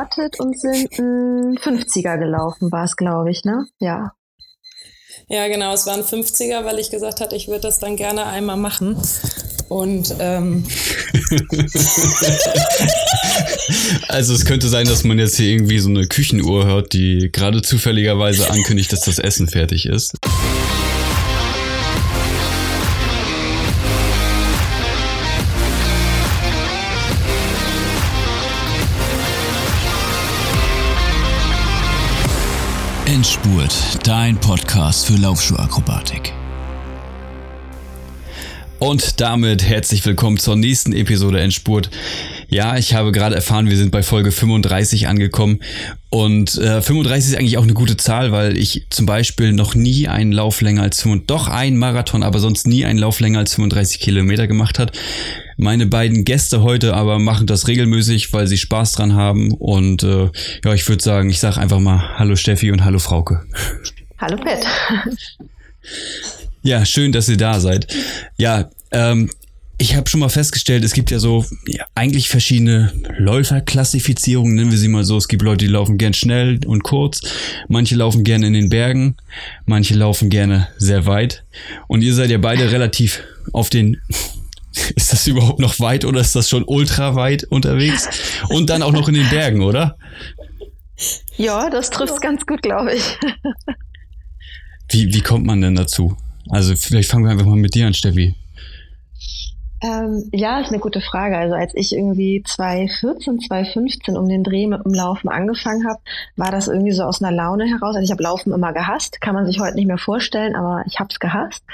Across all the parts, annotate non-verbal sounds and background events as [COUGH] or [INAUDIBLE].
gestartet und sind ein 50er gelaufen, war es, glaube ich, ne? Ja. Ja, genau, es waren 50er, weil ich gesagt hatte, ich würde das dann gerne einmal machen. Und ähm [LAUGHS] also es könnte sein, dass man jetzt hier irgendwie so eine Küchenuhr hört, die gerade zufälligerweise ankündigt, dass das Essen fertig ist. Endspurt, dein Podcast für Laufschuhakrobatik. Und damit herzlich willkommen zur nächsten Episode Endspurt. Ja, ich habe gerade erfahren, wir sind bei Folge 35 angekommen. Und äh, 35 ist eigentlich auch eine gute Zahl, weil ich zum Beispiel noch nie einen Lauf länger als 35, doch einen Marathon, aber sonst nie einen Lauf länger als 35 Kilometer gemacht hat. Meine beiden Gäste heute aber machen das regelmäßig, weil sie Spaß dran haben. Und äh, ja, ich würde sagen, ich sage einfach mal Hallo Steffi und Hallo Frauke. Hallo Pet. Ja, schön, dass ihr da seid. Ja, ähm, ich habe schon mal festgestellt, es gibt ja so ja, eigentlich verschiedene Läuferklassifizierungen, nennen wir sie mal so. Es gibt Leute, die laufen gern schnell und kurz, manche laufen gerne in den Bergen, manche laufen gerne sehr weit. Und ihr seid ja beide relativ auf den [LAUGHS] ist das überhaupt noch weit oder ist das schon ultra weit unterwegs? Und dann auch noch in den Bergen, oder? Ja, das trifft ganz gut, glaube ich. Wie, wie kommt man denn dazu? Also vielleicht fangen wir einfach mal mit dir an, Steffi. Ähm, ja, ist eine gute Frage. Also als ich irgendwie 2014, 2015 um den Dreh mit dem Laufen angefangen habe, war das irgendwie so aus einer Laune heraus. Also ich habe Laufen immer gehasst, kann man sich heute nicht mehr vorstellen, aber ich habe es gehasst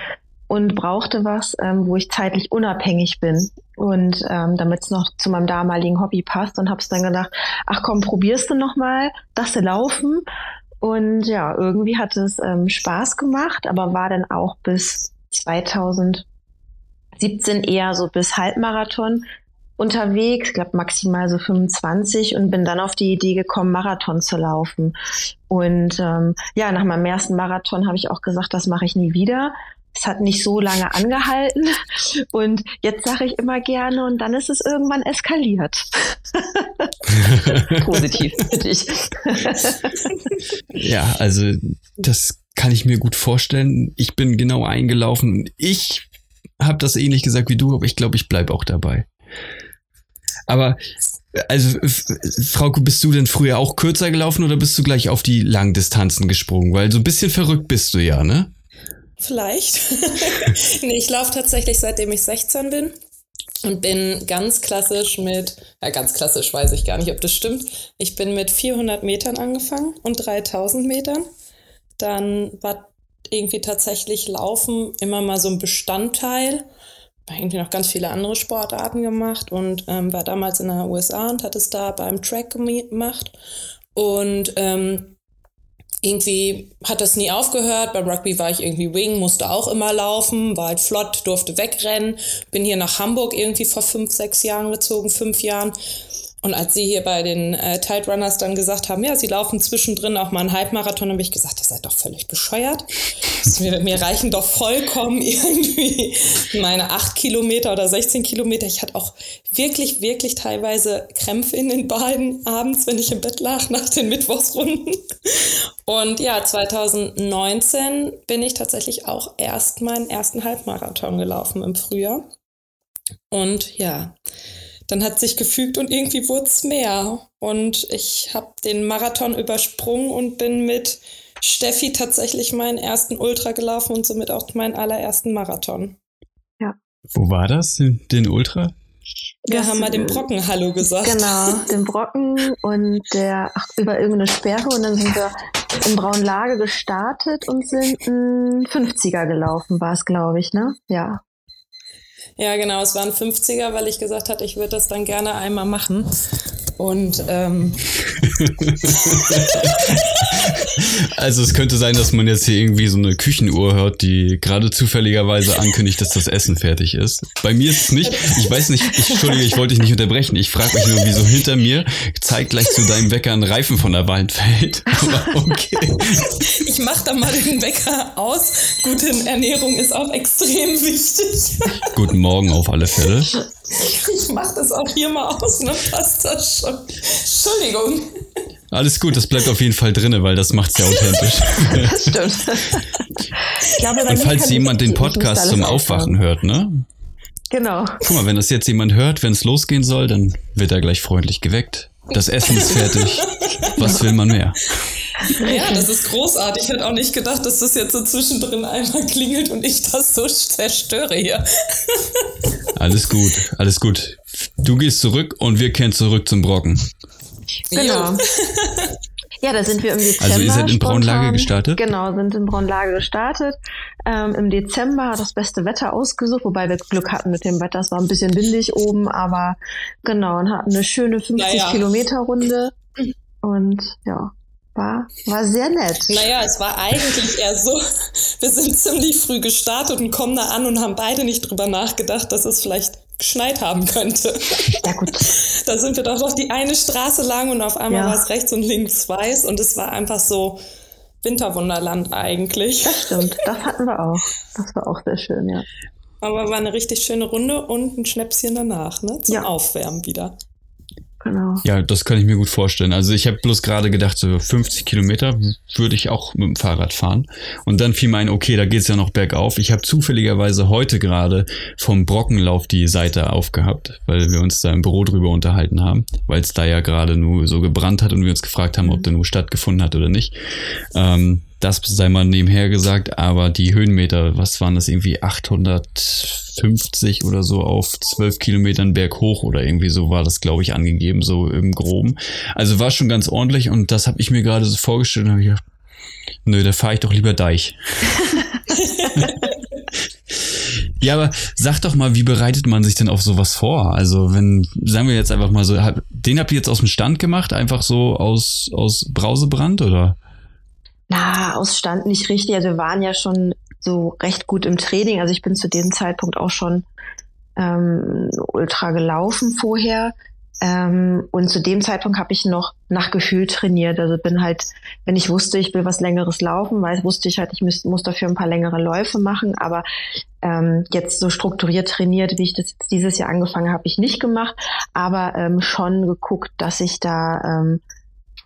und brauchte was, ähm, wo ich zeitlich unabhängig bin und ähm, damit es noch zu meinem damaligen Hobby passt und habe es dann gedacht, ach komm, probierst du noch mal, das zu laufen und ja, irgendwie hat es ähm, Spaß gemacht, aber war dann auch bis 2017 eher so bis Halbmarathon unterwegs, glaube maximal so 25 und bin dann auf die Idee gekommen, Marathon zu laufen. Und ähm, ja, nach meinem ersten Marathon habe ich auch gesagt, das mache ich nie wieder. Es hat nicht so lange angehalten und jetzt sage ich immer gerne und dann ist es irgendwann eskaliert. [LAUGHS] Positiv für dich. ja, also das kann ich mir gut vorstellen. Ich bin genau eingelaufen. Ich habe das ähnlich gesagt wie du, aber ich glaube, ich bleibe auch dabei. Aber also, Frauke, bist du denn früher auch kürzer gelaufen oder bist du gleich auf die Langdistanzen gesprungen? Weil so ein bisschen verrückt bist du ja, ne? Vielleicht. [LAUGHS] nee, ich laufe tatsächlich seitdem ich 16 bin und bin ganz klassisch mit, ja ganz klassisch weiß ich gar nicht, ob das stimmt. Ich bin mit 400 Metern angefangen und 3000 Metern. Dann war irgendwie tatsächlich Laufen immer mal so ein Bestandteil. Habe irgendwie noch ganz viele andere Sportarten gemacht und ähm, war damals in den USA und hat es da beim Track gemacht. Und ähm, irgendwie hat das nie aufgehört. Beim Rugby war ich irgendwie Wing, musste auch immer laufen, war halt flott, durfte wegrennen. Bin hier nach Hamburg irgendwie vor fünf, sechs Jahren gezogen, fünf Jahren. Und als sie hier bei den äh, Tide Runners dann gesagt haben, ja, sie laufen zwischendrin auch mal einen Halbmarathon, habe ich gesagt, ihr seid doch völlig bescheuert. [LAUGHS] mir, mir reichen doch vollkommen [LAUGHS] irgendwie meine acht Kilometer oder 16 Kilometer. Ich hatte auch wirklich, wirklich teilweise Krämpfe in den Beinen abends, wenn ich im Bett lag nach den Mittwochsrunden. Und ja, 2019 bin ich tatsächlich auch erst meinen ersten Halbmarathon gelaufen im Frühjahr. Und ja, dann hat sich gefügt und irgendwie wurde es mehr. Und ich habe den Marathon übersprungen und bin mit Steffi tatsächlich meinen ersten Ultra gelaufen und somit auch meinen allerersten Marathon. Ja. Wo war das, den Ultra? Wir das, haben mal dem Brocken Hallo gesagt. Genau, den Brocken und der ach, über irgendeine Sperre und dann sind wir in Braunlage gestartet und sind ein 50er gelaufen, war es, glaube ich, ne? Ja. Ja, genau, es waren 50er, weil ich gesagt hatte, ich würde das dann gerne einmal machen. Und ähm [LAUGHS] also es könnte sein, dass man jetzt hier irgendwie so eine Küchenuhr hört, die gerade zufälligerweise ankündigt, dass das Essen fertig ist. Bei mir ist es nicht. Ich weiß nicht, ich, Entschuldige, ich wollte dich nicht unterbrechen. Ich frage mich nur, wieso hinter mir zeigt gleich zu deinem Wecker ein Reifen von der Wand fällt. [LAUGHS] Aber okay. Ich mache da mal den Wecker aus. Gute Ernährung ist auch extrem wichtig. Guten Morgen auf alle Fälle. [LAUGHS] Ich mach das auch hier mal aus, ne? Passt das schon. Entschuldigung. Alles gut, das bleibt auf jeden Fall drinne, weil das macht's ja authentisch. [LAUGHS] Das stimmt. [LAUGHS] Ich glaube, Und falls jemand den Podcast zum. Aufwachen hört, ne? Genau. Guck mal, wenn das jetzt jemand hört, wenn es losgehen soll, dann wird er gleich freundlich geweckt. Das Essen ist fertig. Was will man mehr? [LAUGHS] Ja, das ist großartig. Ich hätte auch nicht gedacht, dass das jetzt so zwischendrin einmal klingelt und ich das so zerstöre hier. [LAUGHS] Alles gut, alles gut. Du gehst zurück und wir kehren zurück zum Brocken. Genau. [LAUGHS] Ja, da sind wir im Dezember. Also ihr seid in Braunlage gestartet? Genau, sind in Braunlage gestartet. Ähm, Im Dezember hat das beste Wetter ausgesucht, wobei wir Glück hatten mit dem Wetter. Es war ein bisschen windig oben, aber genau, und hatten eine schöne 50 Naja. Kilometer Runde. Und ja, war, war sehr nett. Naja, es war eigentlich eher so, [LAUGHS] wir sind ziemlich früh gestartet und kommen da an und haben beide nicht drüber nachgedacht, dass es vielleicht geschneit haben könnte. Ja gut, [LAUGHS] Da sind wir doch noch die eine Straße lang und auf einmal Ja. war es rechts und links weiß und es war einfach so Winterwunderland eigentlich. das stimmt. Das hatten wir auch. Das war auch sehr schön, ja. Aber war eine richtig schöne Runde und ein Schnäpschen danach, ne? Zum Ja. Aufwärmen wieder. Genau. Ja, das kann ich mir gut vorstellen. Also ich habe bloß gerade gedacht, so 50 Kilometer würde ich auch mit dem Fahrrad fahren. Und dann fiel mir ein, okay, da geht's ja noch bergauf. Ich habe zufälligerweise heute gerade vom Brockenlauf die Seite aufgehabt, weil wir uns da im Büro drüber unterhalten haben, weil es da ja gerade nur so gebrannt hat und wir uns gefragt haben, ob der nur stattgefunden hat oder nicht. Ähm, das sei mal nebenher gesagt, aber die Höhenmeter, was waren das irgendwie 850 oder so auf 12 Kilometern berghoch oder irgendwie so war das, glaube ich, angegeben, so im Groben. Also war schon ganz ordentlich und das habe ich mir gerade so vorgestellt und habe ich gedacht, nö, da fahre ich doch lieber Deich. [LAUGHS] Ja, aber sag doch mal, wie bereitet man sich denn auf sowas vor? Also, wenn, sagen wir jetzt einfach mal so, den habt ihr jetzt aus dem Stand gemacht, einfach so aus, aus Brausebrand oder? Na, aus Stand nicht richtig. Also wir waren ja schon so recht gut im Training. Also ich bin zu dem Zeitpunkt auch schon ähm, ultra gelaufen vorher. Ähm, und zu dem Zeitpunkt habe ich noch nach Gefühl trainiert. Also bin halt, wenn ich wusste, ich will was längeres laufen, weil wusste ich halt, ich muss, muss dafür ein paar längere Läufe machen. Aber ähm, jetzt so strukturiert trainiert, wie ich das jetzt dieses Jahr angefangen habe, ich nicht gemacht, aber ähm, schon geguckt, dass ich da ähm,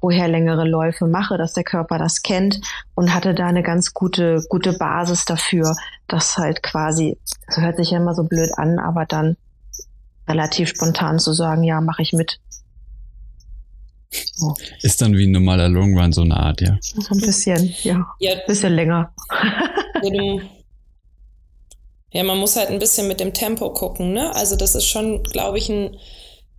vorher längere Läufe mache, dass der Körper das kennt und hatte da eine ganz gute, gute Basis dafür, das halt quasi, das hört sich ja immer so blöd an, aber dann relativ spontan zu sagen, ja, mache ich mit. So, Ist dann wie ein normaler Long Run so eine Art, ja. so ein bisschen, ja, Ja, ein bisschen länger. Ja, man muss halt ein bisschen mit dem Tempo gucken, ne? Also das ist schon, glaube ich, ein,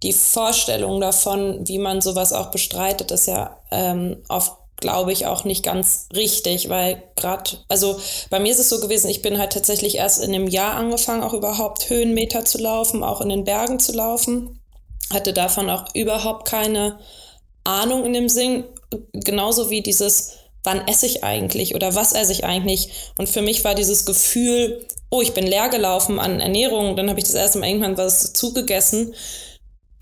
die Vorstellung davon, wie man sowas auch bestreitet, ist ja ähm, oft, glaube ich, auch nicht ganz richtig, weil gerade, also bei mir ist es so gewesen, ich bin halt tatsächlich erst in einem Jahr angefangen, auch überhaupt Höhenmeter zu laufen, auch in den Bergen zu laufen, hatte davon auch überhaupt keine Ahnung in dem Sinn, genauso wie dieses, wann esse ich eigentlich oder was esse ich eigentlich. Und für mich war dieses Gefühl, oh, ich bin leer gelaufen an Ernährung, dann habe ich das erste Mal irgendwann was zugegessen.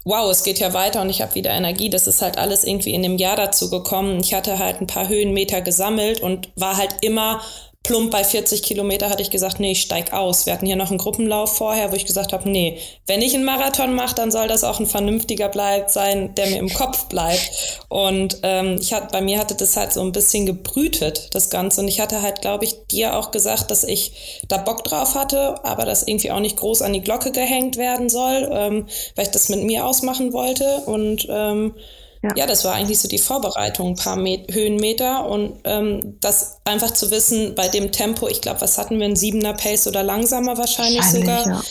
Wow, es geht ja weiter und ich habe wieder Energie. Das ist halt alles irgendwie in dem Jahr dazu gekommen. Ich hatte halt ein paar Höhenmeter gesammelt und war halt immer plump bei 40 Kilometer hatte ich gesagt, nee, ich steig aus. Wir hatten hier noch einen Gruppenlauf vorher, wo ich gesagt habe, nee, wenn ich einen Marathon mache, dann soll das auch ein vernünftiger bleibt sein, der mir im Kopf bleibt. Und ähm, ich hatte, bei mir hatte das halt so ein bisschen gebrütet, das Ganze. Und ich hatte halt, glaube ich, dir auch gesagt, dass ich da Bock drauf hatte, aber das irgendwie auch nicht groß an die Glocke gehängt werden soll, ähm, weil ich das mit mir ausmachen wollte. Und ähm, Ja. ja. das war eigentlich so die Vorbereitung, ein paar Met Höhenmeter und ähm, das einfach zu wissen, bei dem Tempo, ich glaube, was hatten wir, ein siebener Pace oder langsamer wahrscheinlich, sogar. ja.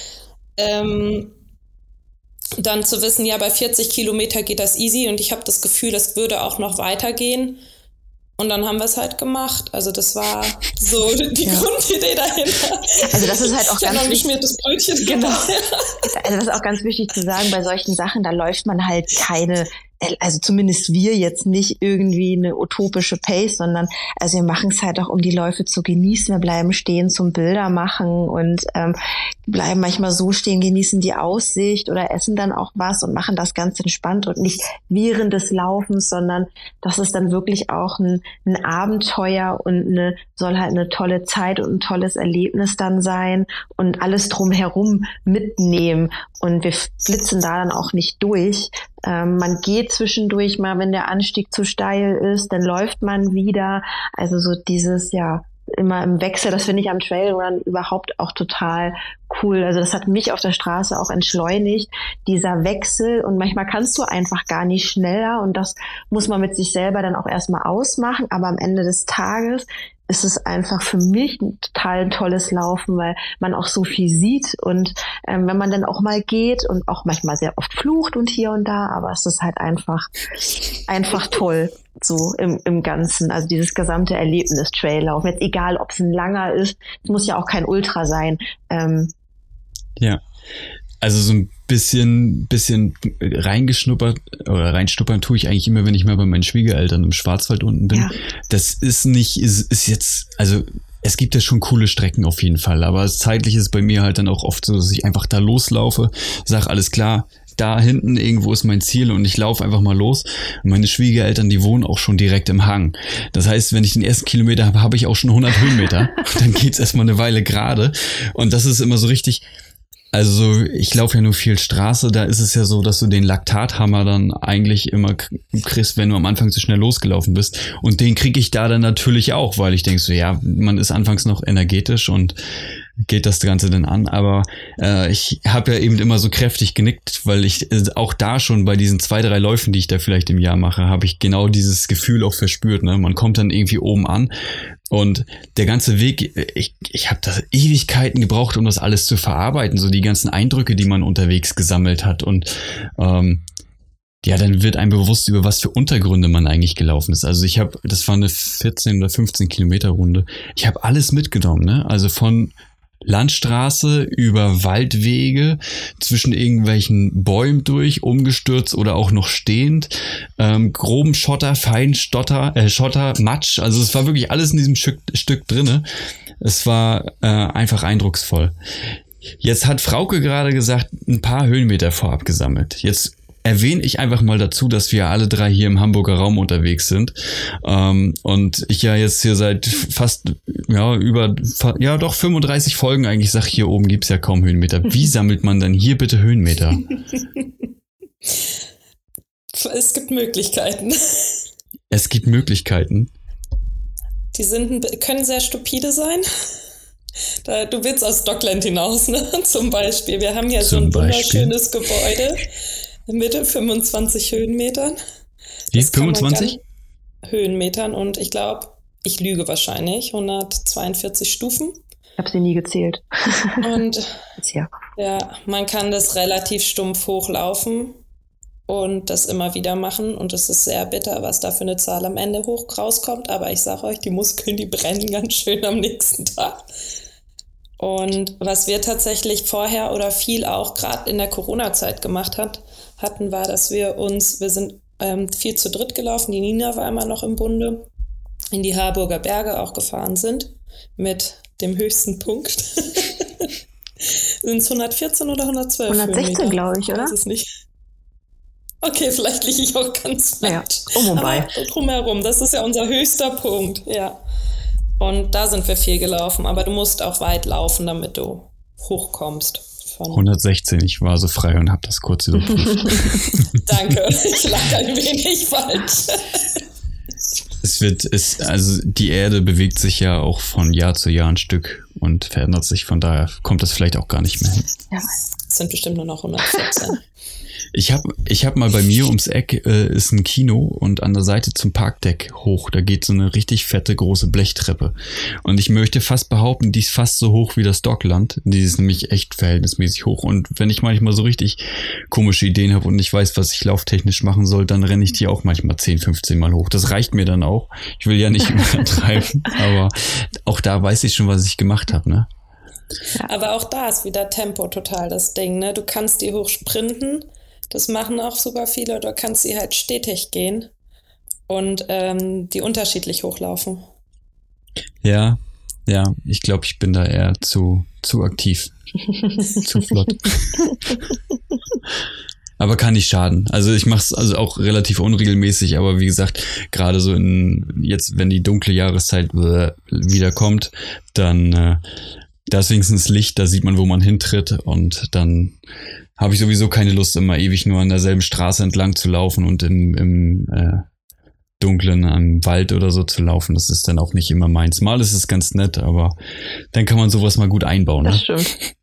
Ähm, dann zu wissen, ja, bei 40 Kilometer geht das easy und ich habe das Gefühl, das würde auch noch weitergehen. Und dann haben wir es halt gemacht. Also das war so [LAUGHS] die Ja. Grundidee dahinter. Also das ist halt auch ich ganz noch wichtig. geschmiertes Brötchen. Genau. Also das ist auch ganz wichtig zu sagen, bei solchen Sachen, da läuft man halt keine also zumindest wir jetzt nicht irgendwie eine utopische Pace, sondern also wir machen es halt auch, um die Läufe zu genießen. Wir bleiben stehen zum Bilder machen und ähm, bleiben manchmal so stehen, genießen die Aussicht oder essen dann auch was und machen das ganz entspannt und nicht während des Laufens, sondern das ist dann wirklich auch ein, ein Abenteuer und eine, soll halt eine tolle Zeit und ein tolles Erlebnis dann sein und alles drumherum mitnehmen. Und wir flitzen da dann auch nicht durch. Ähm, man geht zwischendurch mal, wenn der Anstieg zu steil ist, dann läuft man wieder. Also so dieses, ja, immer im Wechsel, das finde ich am Trailrun überhaupt auch total cool. Also das hat mich auf der Straße auch entschleunigt, dieser Wechsel. Und manchmal kannst du einfach gar nicht schneller und das muss man mit sich selber dann auch erstmal ausmachen. Aber am Ende des Tages ist es einfach für mich ein total tolles Laufen, weil man auch so viel sieht und ähm, wenn man dann auch mal geht und auch manchmal sehr oft flucht und hier und da, aber es ist halt einfach einfach toll so im, im Ganzen, also dieses gesamte Erlebnis Traillaufen, jetzt egal ob es ein langer ist, es muss ja auch kein Ultra sein. Ähm, ja, also so ein bisschen, bisschen reingeschnuppert oder reinstuppern tue ich eigentlich immer, wenn ich mal bei meinen Schwiegereltern im Schwarzwald unten bin. Ja. Das ist nicht, ist, ist jetzt, also es gibt ja schon coole Strecken auf jeden Fall, aber zeitlich ist bei mir halt dann auch oft so, dass ich einfach da loslaufe, sag alles klar, da hinten irgendwo ist mein Ziel und ich laufe einfach mal los. Und meine Schwiegereltern, die wohnen auch schon direkt im Hang. Das heißt, wenn ich den ersten Kilometer habe, habe ich auch schon 100 Höhenmeter. [LAUGHS] dann geht's erstmal eine Weile gerade. Und das ist immer so richtig, also ich laufe ja nur viel Straße, da ist es ja so, dass du den Laktathammer dann eigentlich immer kriegst, wenn du am Anfang zu schnell losgelaufen bist. Und den kriege ich da dann natürlich auch, weil ich denke so, ja, man ist anfangs noch energetisch und geht das Ganze denn an. Aber äh, ich habe ja eben immer so kräftig genickt, weil ich äh, auch da schon bei diesen zwei, drei Läufen, die ich da vielleicht im Jahr mache, habe ich genau dieses Gefühl auch verspürt. Ne? Man kommt dann irgendwie oben an und der ganze Weg, ich, ich habe da Ewigkeiten gebraucht, um das alles zu verarbeiten, so die ganzen Eindrücke, die man unterwegs gesammelt hat. Und ähm, ja, dann wird einem bewusst, über was für Untergründe man eigentlich gelaufen ist. Also ich habe, das war eine 14 oder 15 Kilometer Runde. Ich habe alles mitgenommen, ne? Also von Landstraße über Waldwege zwischen irgendwelchen Bäumen durch, umgestürzt oder auch noch stehend, ähm, groben Schotter, fein Stotter, äh, Schotter, Matsch. Also es war wirklich alles in diesem Stück, Stück drinne. Es war äh, einfach eindrucksvoll. Jetzt hat Frauke gerade gesagt, ein paar Höhenmeter vorab gesammelt. Jetzt erwähne ich einfach mal dazu, dass wir alle drei hier im Hamburger Raum unterwegs sind. Ähm, und ich ja jetzt hier seit fast, ja, über, ja, doch 35 Folgen eigentlich sage, hier oben gibt's ja kaum Höhenmeter. Wie [LAUGHS] sammelt man dann hier bitte Höhenmeter? Es gibt Möglichkeiten. Es gibt Möglichkeiten. Die sind, können sehr stupide sein. Da, du willst aus Dockland hinaus, ne? [LAUGHS] Zum Beispiel. Wir haben hier Zum so ein wunderschönes Gebäude mit 25 Höhenmetern. Wie? 25? Höhenmetern und ich glaube, ich lüge wahrscheinlich, 142 Stufen. Ich habe sie nie gezählt. und [LAUGHS] ja. ja, man kann das relativ stumpf hochlaufen und das immer wieder machen. Und es ist sehr bitter, was da für eine Zahl am Ende hoch rauskommt. Aber ich sage euch, die Muskeln, die brennen ganz schön am nächsten Tag. Und was wir tatsächlich vorher oder viel auch gerade in der Corona-Zeit gemacht hat, hatten, war, dass wir uns, wir sind ähm, viel zu dritt gelaufen, die Nina war immer noch im Bunde, in die Harburger Berge auch gefahren sind, mit dem höchsten Punkt. sind es 114 oder 112? 116, glaube ich, oder? Weiß es nicht. Okay, vielleicht liege ich auch ganz falsch. Naja, um und bei. drumherum, das ist ja unser höchster Punkt, ja. Und da sind wir viel gelaufen, aber du musst auch weit laufen, damit du hochkommst von. 116, ich war so frei und habe das kurz überprüft. [LAUGHS] [LAUGHS] Danke, ich lag ein wenig falsch. Es wird, es, also die Erde bewegt sich ja auch von Jahr zu Jahr ein Stück und verändert sich, von daher kommt das vielleicht auch gar nicht mehr hin. Ja, es sind bestimmt nur noch 114. Ich habe ich hab mal bei mir ums Eck äh, ist ein Kino und an der Seite zum Parkdeck hoch, da geht so eine richtig fette große Blechtreppe. Und ich möchte fast behaupten, die ist fast so hoch wie das Dockland. Die ist nämlich echt verhältnismäßig hoch. Und wenn ich manchmal so richtig komische Ideen habe und nicht weiß, was ich lauftechnisch machen soll, dann renne ich die auch manchmal 10, 15 Mal hoch. Das reicht mir dann auch. Ich will ja nicht [LAUGHS] übertreiben, aber auch da weiß ich schon, was ich gemacht habe, ne? Aber auch da ist wieder Tempo total das Ding, ne? Du kannst die hoch sprinten Das machen auch super viele. Du kannst sie halt stetig gehen und ähm, die unterschiedlich hochlaufen. Ja, ja, ich glaube, ich bin da eher zu, zu aktiv. zu [LAUGHS] flott. aber kann nicht schaden. Also ich mache es also auch relativ unregelmäßig, aber wie gesagt, gerade so in jetzt, wenn die dunkle Jahreszeit äh, wieder kommt, dann äh, da ist wenigstens Licht, da sieht man, wo man hintritt und dann habe ich sowieso keine Lust, immer ewig nur an derselben Straße entlang zu laufen und im, im äh, Dunklen am Wald oder so zu laufen. Das ist dann auch nicht immer meins. Mal ist es ganz nett, aber dann kann man sowas mal gut einbauen. Das ne? stimmt.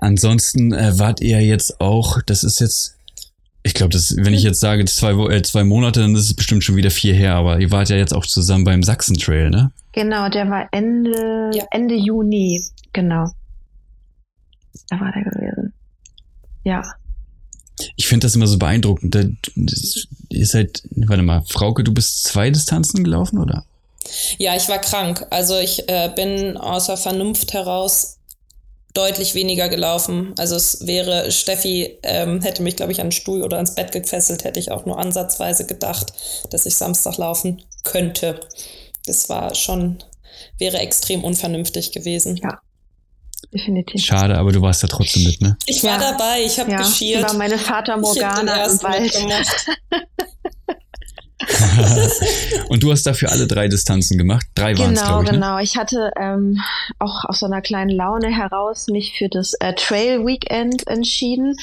Ansonsten äh, wart ihr jetzt auch, das ist jetzt, ich glaube, das, wenn ich jetzt sage zwei, äh, zwei Monate, dann ist es bestimmt schon wieder vier her, aber ihr wart ja jetzt auch zusammen beim Sachsen Trail, ne? Genau, der war Ende, Ja. Ende Juni. Genau. Da war der gewesen. Ja. Ich finde das immer so beeindruckend. Da, das, ihr seid, warte mal, Frauke, du bist zwei Distanzen gelaufen, oder? Ja, ich war krank. Also ich äh, bin außer Vernunft heraus deutlich weniger gelaufen. Also es wäre, Steffi ähm, hätte mich, glaube ich, an den Stuhl oder ans Bett gefesselt, hätte ich auch nur ansatzweise gedacht, dass ich Samstag laufen könnte. Das war schon, wäre extrem unvernünftig gewesen. Ja. Definitiv. Schade, aber du warst ja trotzdem mit, ne? Ich war Ja. dabei, ich habe Ja, geschiert. war meine ich den Morgana im Wald. [LAUGHS] [LAUGHS] Und du hast dafür alle drei Distanzen gemacht. Drei waren es, Genau, ich. Ne? genau. Ich hatte ähm, auch aus so einer kleinen Laune heraus mich für das äh, Trail Weekend entschieden.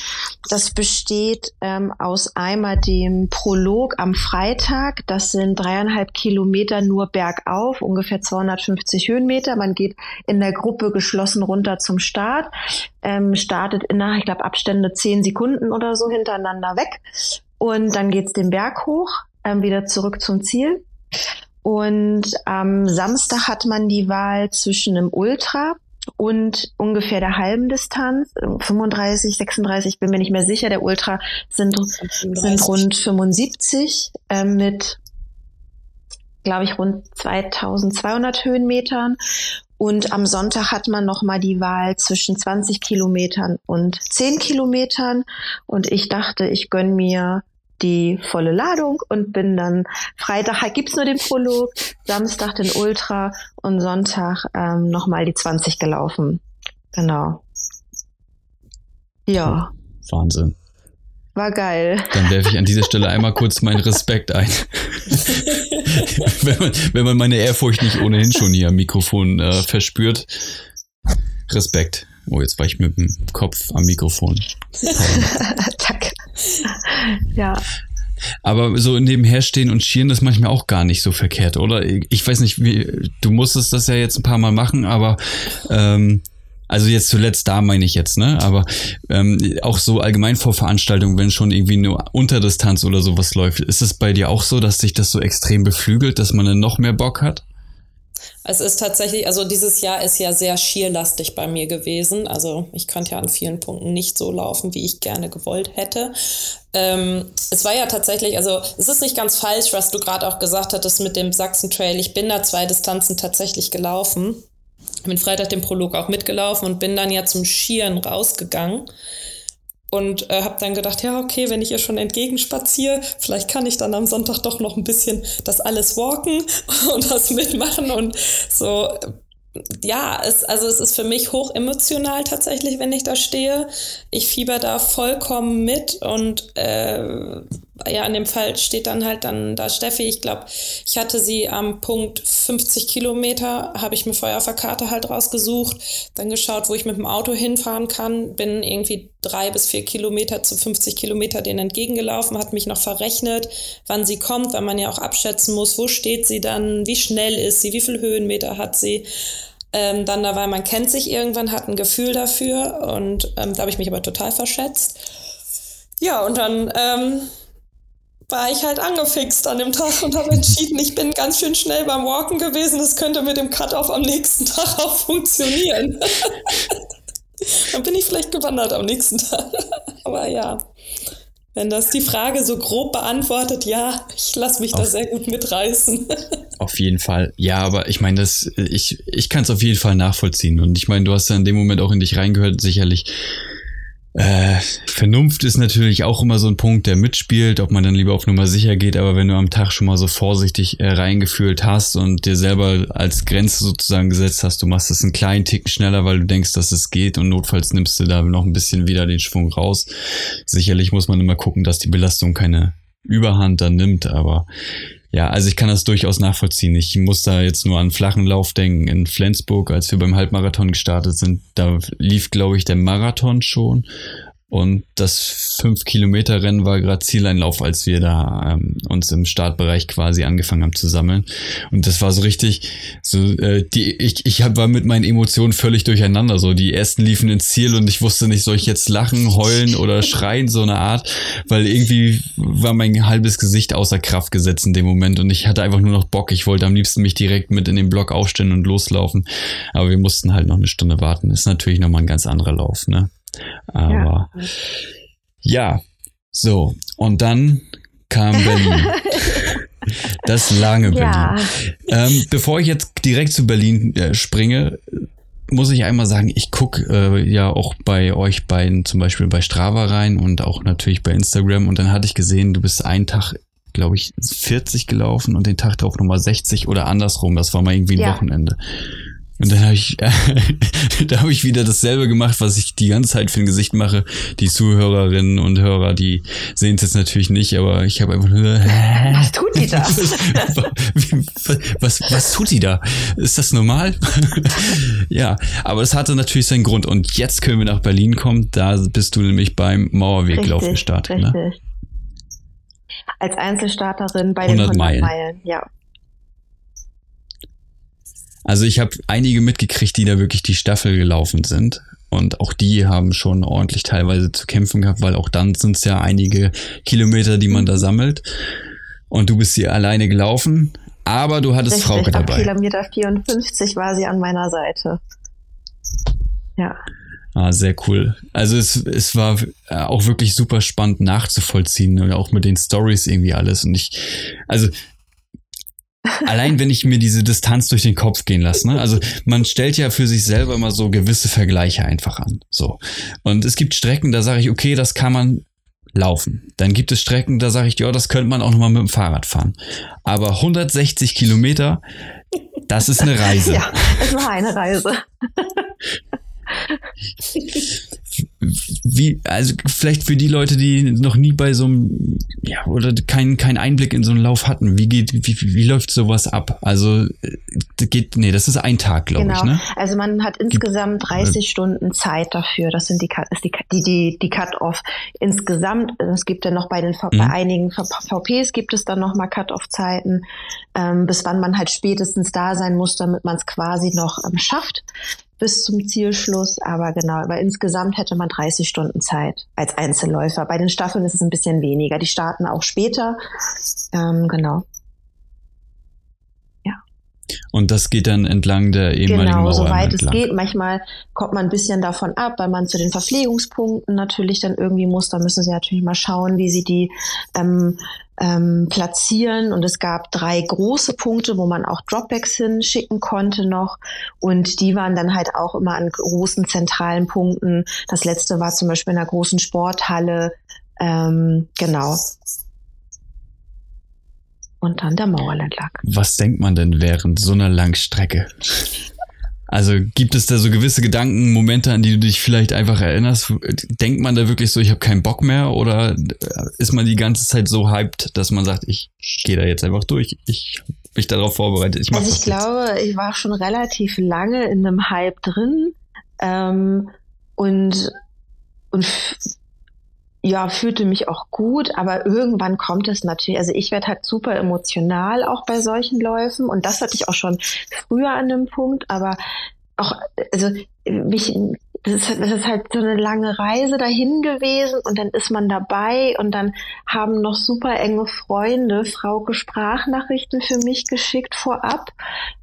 Das besteht ähm, aus einmal dem Prolog am Freitag. Das sind dreieinhalb Kilometer nur bergauf, ungefähr 250 Höhenmeter. Man geht in der Gruppe geschlossen runter zum Start, ähm, startet in, ich glaube, Abstände zehn Sekunden oder so hintereinander weg. Und dann geht's den Berg hoch, ähm, wieder zurück zum Ziel. Und am Samstag hat man die Wahl zwischen einem Ultra und ungefähr der halben Distanz, 35, 36, bin mir nicht mehr sicher. Der Ultra sind, sind rund 75 äh, mit, glaube ich, rund 2200 Höhenmetern. Und am Sonntag hat man noch mal die Wahl zwischen 20 Kilometern und 10 Kilometern. Und ich dachte, ich gönn mir die volle Ladung und bin dann Freitag halt gibt's nur den Prolog, Samstag den Ultra und Sonntag ähm, nochmal die 20 gelaufen. Genau. Ja, Wahnsinn. war geil. Dann werfe ich an dieser Stelle einmal kurz meinen Respekt ein. [LAUGHS] wenn, man, wenn man meine Ehrfurcht nicht ohnehin schon hier am Mikrofon äh, verspürt. Respekt. Oh, jetzt war ich mit dem Kopf am Mikrofon. [LAUGHS] Tack. Ja, Aber so nebenher stehen und schieren ist manchmal auch gar nicht so verkehrt, oder? Ich weiß nicht, wie, du musstest das ja jetzt ein paar Mal machen, aber ähm, also jetzt zuletzt da meine ich jetzt, ne? Aber ähm, auch so allgemein vor Veranstaltungen, wenn schon irgendwie nur Unterdistanz oder sowas läuft, ist es bei dir auch so, dass sich das so extrem beflügelt, dass man dann noch mehr Bock hat? Es ist tatsächlich, also dieses Jahr ist ja sehr schierlastig bei mir gewesen. Also ich konnte ja an vielen Punkten nicht so laufen, wie ich gerne gewollt hätte. Ähm, es war ja tatsächlich, also es ist nicht ganz falsch, was du gerade auch gesagt hattest mit dem Sachsen Trail. Ich bin da zwei Distanzen tatsächlich gelaufen. Bin Freitag den Prolog auch mitgelaufen und bin dann ja zum Schieren rausgegangen und äh, habe dann gedacht, ja, okay, wenn ich ihr schon entgegenspaziere, vielleicht kann ich dann am Sonntag doch noch ein bisschen das alles walken [LAUGHS] und das mitmachen und so. Ja, es, also es ist für mich hoch emotional tatsächlich, wenn ich da stehe. Ich fieber da vollkommen mit und äh, ja, in dem Fall steht dann halt dann da Steffi. Ich glaube, ich hatte sie am Punkt 50 Kilometer, habe ich mir vorher auf der Karte halt rausgesucht, dann geschaut, wo ich mit dem Auto hinfahren kann, bin irgendwie drei bis vier Kilometer zu 50 Kilometer denen entgegengelaufen, hat mich noch verrechnet, wann sie kommt, weil man ja auch abschätzen muss, wo steht sie dann, wie schnell ist sie, wie viel Höhenmeter hat sie. Ähm, dann dabei, man kennt sich irgendwann, hat ein Gefühl dafür und ähm, da habe ich mich aber total verschätzt. Ja, und dann ähm, war ich halt angefixt an dem Tag und habe entschieden, ich bin ganz schön schnell beim Walken gewesen. Das könnte mit dem Cut-Off am nächsten [LAUGHS] Tag auch funktionieren. [LAUGHS] Dann bin ich vielleicht gewandert am nächsten Tag. [LAUGHS] Aber ja, wenn das die Frage so grob beantwortet, ja, ich lasse mich da Auf- sehr gut mitreißen. Auf jeden Fall. Ja, aber ich meine, das, ich, ich kann es auf jeden Fall nachvollziehen. Und ich meine, du hast ja in dem Moment auch in dich reingehört, sicherlich. Äh, Vernunft ist natürlich auch immer so ein Punkt, der mitspielt, ob man dann lieber auf Nummer sicher geht, aber wenn du am Tag schon mal so vorsichtig äh, reingefühlt hast und dir selber als Grenze sozusagen gesetzt hast, du machst es einen kleinen Ticken schneller, weil du denkst, dass es geht und notfalls nimmst du da noch ein bisschen wieder den Schwung raus. Sicherlich muss man immer gucken, dass die Belastung keine Überhand dann nimmt, aber ja, also ich kann das durchaus nachvollziehen. Ich muss da jetzt nur an flachen Lauf denken. In Flensburg, als wir beim Halbmarathon gestartet sind, da lief, glaube ich, der Marathon schon. Und das 5-Kilometer-Rennen war gerade Zieleinlauf, als wir da ähm, uns im Startbereich quasi angefangen haben zu sammeln. Und das war so richtig, so äh, die, ich, ich hab, war mit meinen Emotionen völlig durcheinander. So die ersten liefen ins Ziel und ich wusste nicht, soll ich jetzt lachen, heulen oder [LAUGHS] schreien, so eine Art, weil irgendwie war mein halbes Gesicht außer Kraft gesetzt in dem Moment und ich hatte einfach nur noch Bock. Ich wollte am liebsten mich direkt mit in den Block aufstellen und loslaufen. Aber wir mussten halt noch eine Stunde warten. Ist natürlich nochmal ein ganz anderer Lauf, ne? Aber ja. ja, so. Und dann kam [LAUGHS] Berlin. das lange Berlin. Ja. Ähm, bevor ich jetzt direkt zu Berlin äh, springe, muss ich einmal sagen, ich gucke äh, ja auch bei euch beiden zum Beispiel bei Strava rein und auch natürlich bei Instagram. Und dann hatte ich gesehen, du bist einen Tag, glaube ich, 40 gelaufen und den Tag drauf nochmal 60 oder andersrum. Das war mal irgendwie ein ja. Wochenende. Und dann habe ich, äh, [LAUGHS] da habe ich wieder dasselbe gemacht, was ich die ganze Zeit für ein Gesicht mache. Die Zuhörerinnen und Hörer, die sehen es jetzt natürlich nicht, aber ich habe einfach nur. Äh, [LAUGHS] was tut die da? [LAUGHS] was, was, was tut die da? Ist das normal? ja, aber es hatte natürlich seinen Grund. Und jetzt können wir nach Berlin kommen. Da bist du nämlich beim Mauerweglauf gestartet. Richtig. Ne? Als Einzelstarterin bei 100 den 100 Meilen. Meilen, ja. Also ich habe einige mitgekriegt, die da wirklich die Staffel gelaufen sind. Und auch die haben schon ordentlich teilweise zu kämpfen gehabt, weil auch dann sind es ja einige Kilometer, die man da sammelt. Und du bist hier alleine gelaufen, aber du hattest Richtig, Frauke dabei. Kilometer 54 war sie an meiner Seite. Ja. Ah, sehr cool. Also es, es war auch wirklich super spannend nachzuvollziehen und auch mit den Stories irgendwie alles. Und ich, also Allein wenn ich mir diese Distanz durch den Kopf gehen lasse, ne? Also man stellt ja für sich selber immer so gewisse Vergleiche einfach an. So. Und es gibt Strecken, da sage ich, okay, das kann man laufen. Dann gibt es Strecken, da sage ich, ja, das könnte man auch nochmal mit dem Fahrrad fahren. Aber 160 Kilometer, das ist eine Reise. [LAUGHS] Ja, es war eine Reise. [LAUGHS] wie, also vielleicht für die Leute, die noch nie bei so einem, ja, oder keinen kein Einblick in so einen Lauf hatten, wie geht, wie, wie läuft sowas ab? Also äh, geht, nee, das ist ein Tag, glaube genau. ich, ne? Also man hat insgesamt 30 Stunden Zeit dafür. Das sind die, ist die, die, die, die Cut-Off. Insgesamt, es gibt ja noch bei den, mhm. bei einigen VPs gibt es dann noch mal Cut-Off-Zeiten, ähm, bis wann man halt spätestens da sein muss, damit man es quasi noch ähm, schafft bis zum Zielschluss. Aber genau, aber insgesamt hätte man 30 Stunden Zeit als Einzelläufer. Bei den Staffeln ist es ein bisschen weniger. Die starten auch später. Ähm, genau. Und das geht dann entlang der ehemaligen Genau, Mauer soweit es geht. Manchmal kommt man ein bisschen davon ab, weil man zu den Verpflegungspunkten natürlich dann irgendwie muss. Da müssen sie natürlich mal schauen, wie sie die ähm, ähm, platzieren. Und es gab drei große Punkte, wo man auch Dropbacks hinschicken konnte noch. Und die waren dann halt auch immer an großen zentralen Punkten. Das letzte war zum Beispiel in einer großen Sporthalle. Ähm, genau. Und dann der Mauerland lag. Was denkt man denn während so einer Langstrecke? Also gibt es da so gewisse Gedanken, Momente, an die du dich vielleicht einfach erinnerst? Denkt man da wirklich so, ich habe keinen Bock mehr? Oder ist man die ganze Zeit so hyped, dass man sagt, ich gehe da jetzt einfach durch, ich mich darauf vorbereitet. Ich also ich glaube, ich war schon relativ lange in einem Hype drin ähm, und, und ja, fühlte mich auch gut, aber irgendwann kommt es natürlich, also ich werde halt super emotional auch bei solchen Läufen und das hatte ich auch schon früher an dem Punkt, aber auch, also mich, das ist, das ist halt so eine lange Reise dahin gewesen und dann ist man dabei und dann haben noch super enge Freunde Frauke Sprachnachrichten für mich geschickt vorab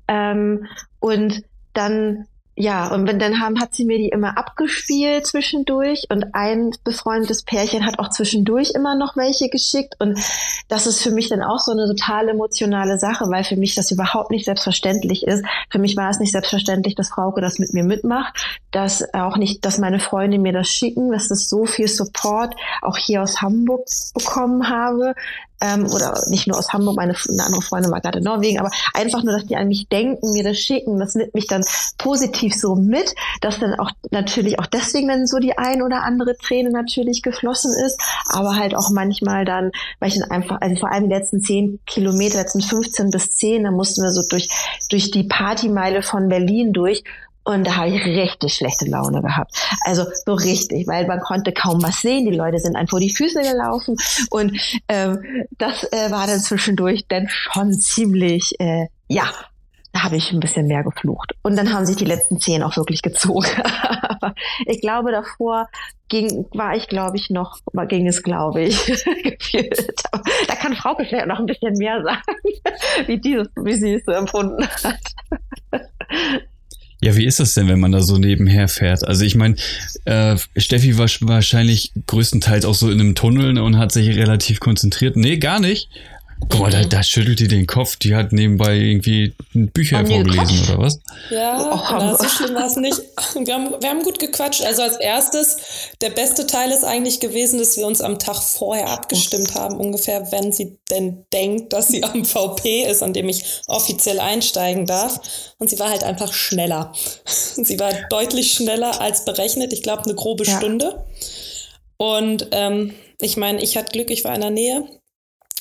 ähm, und dann ja, und dann haben, hat sie mir die immer abgespielt zwischendurch. Und ein befreundetes Pärchen hat auch zwischendurch immer noch welche geschickt. Und das ist für mich dann auch so eine total emotionale Sache, weil für mich das überhaupt nicht selbstverständlich ist. Für mich war es nicht selbstverständlich, dass Frauke das mit mir mitmacht, dass auch nicht, dass meine Freunde mir das schicken, dass das so viel Support auch hier aus Hamburg bekommen habe, ähm, oder nicht nur aus Hamburg, meine eine andere Freundin war gerade in Norwegen, aber einfach nur, dass die an mich denken, mir das schicken, das nimmt mich dann positiv so mit, dass dann auch natürlich auch deswegen dann so die ein oder andere Träne natürlich geflossen ist, aber halt auch manchmal dann, weil ich dann einfach, also vor allem die letzten zehn Kilometer, letzten 15 bis 10, da mussten wir so durch, durch die Partymeile von Berlin durch und da habe ich richtig schlechte Laune gehabt. Also so richtig, weil man konnte kaum was sehen. Die Leute sind einem vor die Füße gelaufen. Und ähm, das äh, war dann zwischendurch dann schon ziemlich, äh, ja, da habe ich ein bisschen mehr geflucht. Und dann haben sich die letzten zehn auch wirklich gezogen. [LAUGHS] Ich glaube, davor ging, war ich, glaube ich, noch, ging es, glaube ich, [LAUGHS] gefühlt. da kann Frau vielleicht noch ein bisschen mehr sagen, [LAUGHS] wie, dieses, wie sie es so empfunden hat. Ja, wie ist das denn, wenn man da so nebenher fährt? Also ich meine, äh, Steffi war wahrscheinlich größtenteils auch so in einem Tunnel und hat sich relativ konzentriert. Nee, gar nicht. Guck mal, da, da schüttelt die den Kopf. Die hat nebenbei irgendwie Bücher vorgelesen oder was? Ja, oh, na, so schlimm war es nicht. [LAUGHS] Wir haben, wir haben gut gequatscht. Also als erstes, der beste Teil ist eigentlich gewesen, dass wir uns am Tag vorher abgestimmt haben, ungefähr, wenn sie denn denkt, dass sie am VP ist, an dem ich offiziell einsteigen darf. Und sie war halt einfach schneller. [LAUGHS] Sie war deutlich schneller als berechnet. Ich glaube, eine grobe ja. Stunde. Und ähm, ich meine, ich hatte Glück, ich war in der Nähe.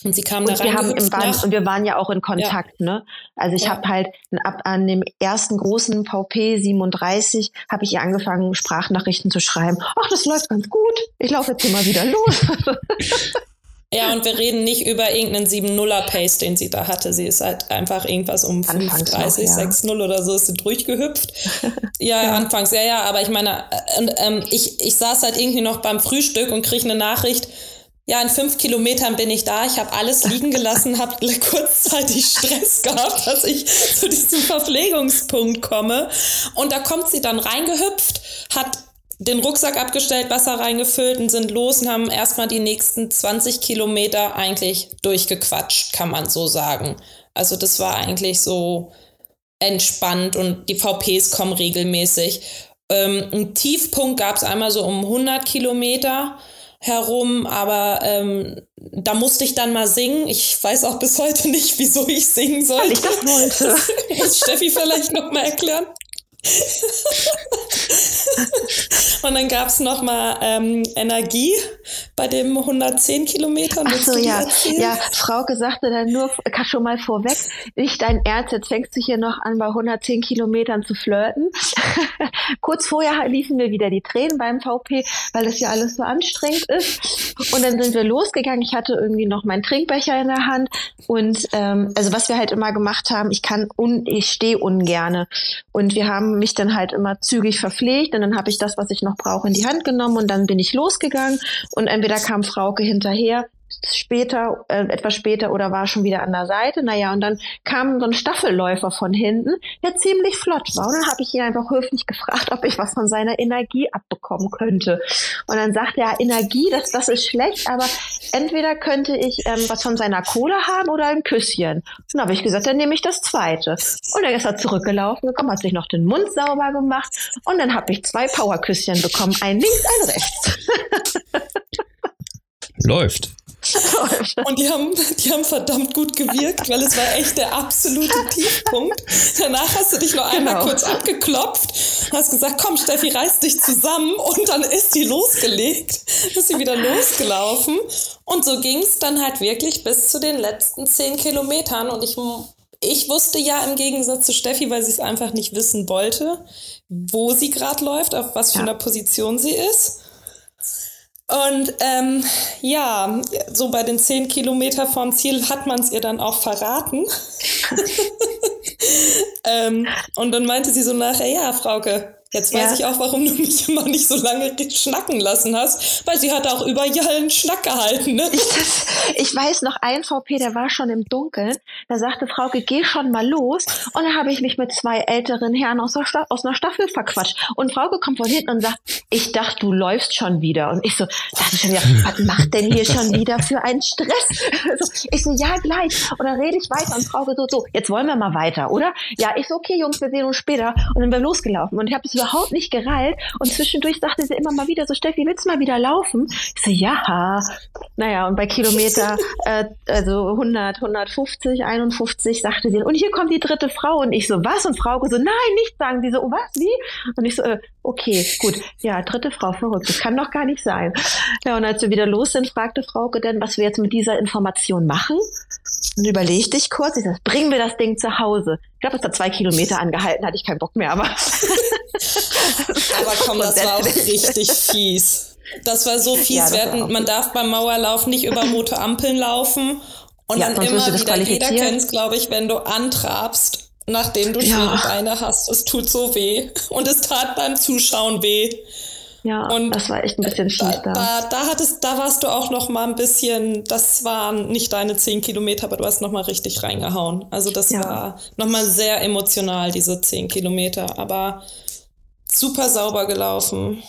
Und sie kam und da wir haben im waren, Und wir waren ja auch in Kontakt, ja. ne? Also ich ja. habe halt ab an dem ersten großen VP 37 habe ich ihr angefangen, Sprachnachrichten zu schreiben. Ach, das läuft ganz gut. Ich laufe jetzt immer wieder los. [LAUGHS] Ja, und wir reden nicht über irgendeinen 7-0er Pace, den sie da hatte. Sie ist halt einfach irgendwas um 5,30, ja. 6-0 oder so ist sie durchgehüpft. [LAUGHS] ja, ja, anfangs, ja, ja, aber ich meine, äh, ähm, ich, ich saß halt irgendwie noch beim Frühstück und kriege eine Nachricht, ja, in fünf Kilometern bin ich da. Ich habe alles liegen gelassen, habe [LAUGHS] kurzzeitig Stress gehabt, dass ich zu diesem Verpflegungspunkt komme. Und da kommt sie dann reingehüpft, hat den Rucksack abgestellt, Wasser reingefüllt und sind los und haben erstmal die nächsten 20 Kilometer eigentlich durchgequatscht, kann man so sagen. Also das war eigentlich so entspannt und die VPs kommen regelmäßig. Ähm, ein Tiefpunkt gab es einmal so um 100 Kilometer herum, aber ähm, da musste ich dann mal singen. Ich weiß auch bis heute nicht, [LAUGHS] wieso ich singen sollte. Ich das wollte. Steffi vielleicht noch mal erklären. [LAUGHS] und dann gab es nochmal ähm, Energie bei dem 110 Kilometern. Ach so, ja. Ja, Frauke sagte dann nur schon mal vorweg, nicht dein Ernst, jetzt fängst du hier noch an, bei 110 Kilometern zu flirten. [LAUGHS] Kurz vorher liefen wir wieder die Tränen beim VP, weil das ja alles so anstrengend ist. Und dann sind wir losgegangen. Ich hatte irgendwie noch meinen Trinkbecher in der Hand. Und ähm, also was wir halt immer gemacht haben, ich kann un ich stehe ungerne. Und wir haben mich dann halt immer zügig verpflegt und dann habe ich das, was ich noch brauche, in die Hand genommen und dann bin ich losgegangen und entweder kam Frauke hinterher später, äh, etwas später oder war schon wieder an der Seite. Naja, und dann kam so ein Staffelläufer von hinten, der ziemlich flott war. Und dann habe ich ihn einfach höflich gefragt, ob ich was von seiner Energie abbekommen könnte. Und dann sagte er, Energie, das, das ist schlecht, aber entweder könnte ich ähm, was von seiner Kohle haben oder ein Küsschen. Und dann habe ich gesagt, dann nehme ich das zweite. Und er ist er zurückgelaufen gekommen, hat sich noch den Mund sauber gemacht und dann habe ich zwei Powerküsschen bekommen, ein links, ein rechts. [LAUGHS] Läuft. Und die haben, die haben verdammt gut gewirkt, weil es war echt der absolute Tiefpunkt. Danach hast du dich noch einmal genau. kurz abgeklopft, hast gesagt, komm Steffi, reiß dich zusammen und dann ist die losgelegt, ist sie wieder losgelaufen. Und so ging es dann halt wirklich bis zu den letzten zehn Kilometern. Und ich, ich wusste ja im Gegensatz zu Steffi, weil sie es einfach nicht wissen wollte, wo sie gerade läuft, auf was für ja. einer Position sie ist. Und ähm, ja, so bei den zehn Kilometer vom Ziel hat man es ihr dann auch verraten. [LAUGHS] [LAUGHS] ähm, und dann meinte sie so nachher, ja, Frauke, Jetzt weiß ja. ich auch, warum du mich immer nicht so lange schnacken lassen hast, weil sie hat auch über einen Schnack gehalten. Ne? Ich, das, ich weiß noch, ein VP, der war schon im Dunkeln. Da sagte Frauke, geh schon mal los. Und dann habe ich mich mit zwei älteren Herren aus, der aus einer Staffel verquatscht. Und Frauke kommt von hinten und sagt, ich dachte, du läufst schon wieder. Und ich so, dachte schon wieder, was macht denn hier schon wieder für einen Stress? [LAUGHS] ich so, ja, gleich. Und dann rede ich weiter und Frauke so, so, jetzt wollen wir mal weiter, oder? Ja, ich so, okay, Jungs, wir sehen uns später. Und dann bin wir losgelaufen. Und ich habe es überhaupt nicht gereilt. Und zwischendurch sagte sie immer mal wieder so, Steffi, willst du mal wieder laufen? Ich so, ja. Naja, und bei Kilometer, äh, also 100, 150, 51, sagte sie, und hier kommt die dritte Frau. Und ich so, was? Und Frau so, nein, nicht sagen. Die so, oh, was, wie? Und ich so, äh, okay, gut. Ja, dritte Frau, verrückt. Das kann doch gar nicht sein. Ja, und als wir wieder los sind, fragte Frauke dann, was wir jetzt mit dieser Information machen. Und überlegte ich kurz, ich sag, bringen wir das Ding zu Hause. Ich glaube, es hat zwei Kilometer [LAUGHS] angehalten, hatte ich keinen Bock mehr, aber. [LAUGHS] aber komm, das war auch richtig fies. Das war so fies. Ja, hatten, man darf beim Mauerlauf nicht über [LAUGHS] rote Ampeln laufen. Und ja, dann immer wieder, jeder kennt es, glaube ich, wenn du antrabst, nachdem du schwere ja. Beine hast. Es tut so weh. Und es tat beim Zuschauen weh. Ja, und das war echt ein bisschen fies da. Da, da, hattest, da warst du auch noch mal ein bisschen, das waren nicht deine zehn Kilometer, aber du hast noch mal richtig reingehauen. Also das ja. war noch mal sehr emotional, diese zehn Kilometer. Aber super sauber gelaufen,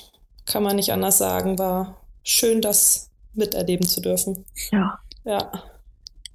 kann man nicht anders sagen. War schön, das miterleben zu dürfen. Ja. Ja.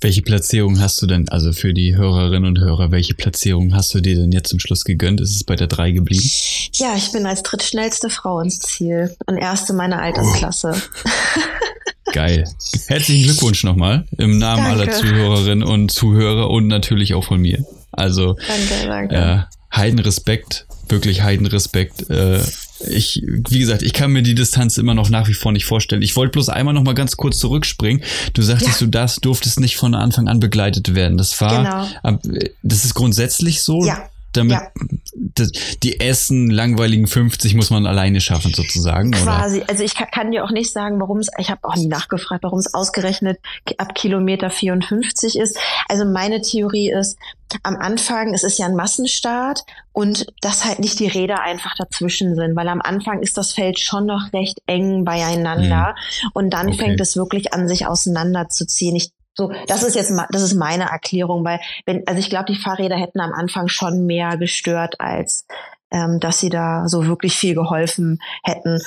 Welche Platzierung hast du denn, also für die Hörerinnen und Hörer, welche Platzierung hast du dir denn jetzt zum Schluss gegönnt? Ist es bei der 3 geblieben? Ja, ich bin als drittschnellste Frau ins Ziel und erste meiner Altersklasse. Oh. Geil. Herzlichen Glückwunsch nochmal im Namen danke. aller Zuhörerinnen und Zuhörer und natürlich auch von mir. Also, danke, danke. Äh, Heidenrespekt, wirklich Heidenrespekt. Äh, ich, wie gesagt, ich kann mir die Distanz immer noch nach wie vor nicht vorstellen. Ich wollte bloß einmal noch mal ganz kurz zurückspringen. Du sagtest, ja. du das durftest nicht von Anfang an begleitet werden. Das war, genau. das ist grundsätzlich so. Ja damit ja. das, die Essen langweiligen 50 muss man alleine schaffen sozusagen. Quasi. Oder? Also ich kann, kann, dir auch nicht sagen, warum es, ich habe auch nie nachgefragt, warum es ausgerechnet ab Kilometer 54 ist. Also meine Theorie ist, am Anfang, es ist ja ein Massenstart und dass halt nicht die Räder einfach dazwischen sind, weil am Anfang ist das Feld schon noch recht eng beieinander mhm. und dann okay. fängt es wirklich an, sich auseinanderzuziehen. Ich so, das ist jetzt das ist meine Erklärung, weil wenn also ich glaube, die Fahrräder hätten am Anfang schon mehr gestört, als ähm, dass sie da so wirklich viel geholfen hätten.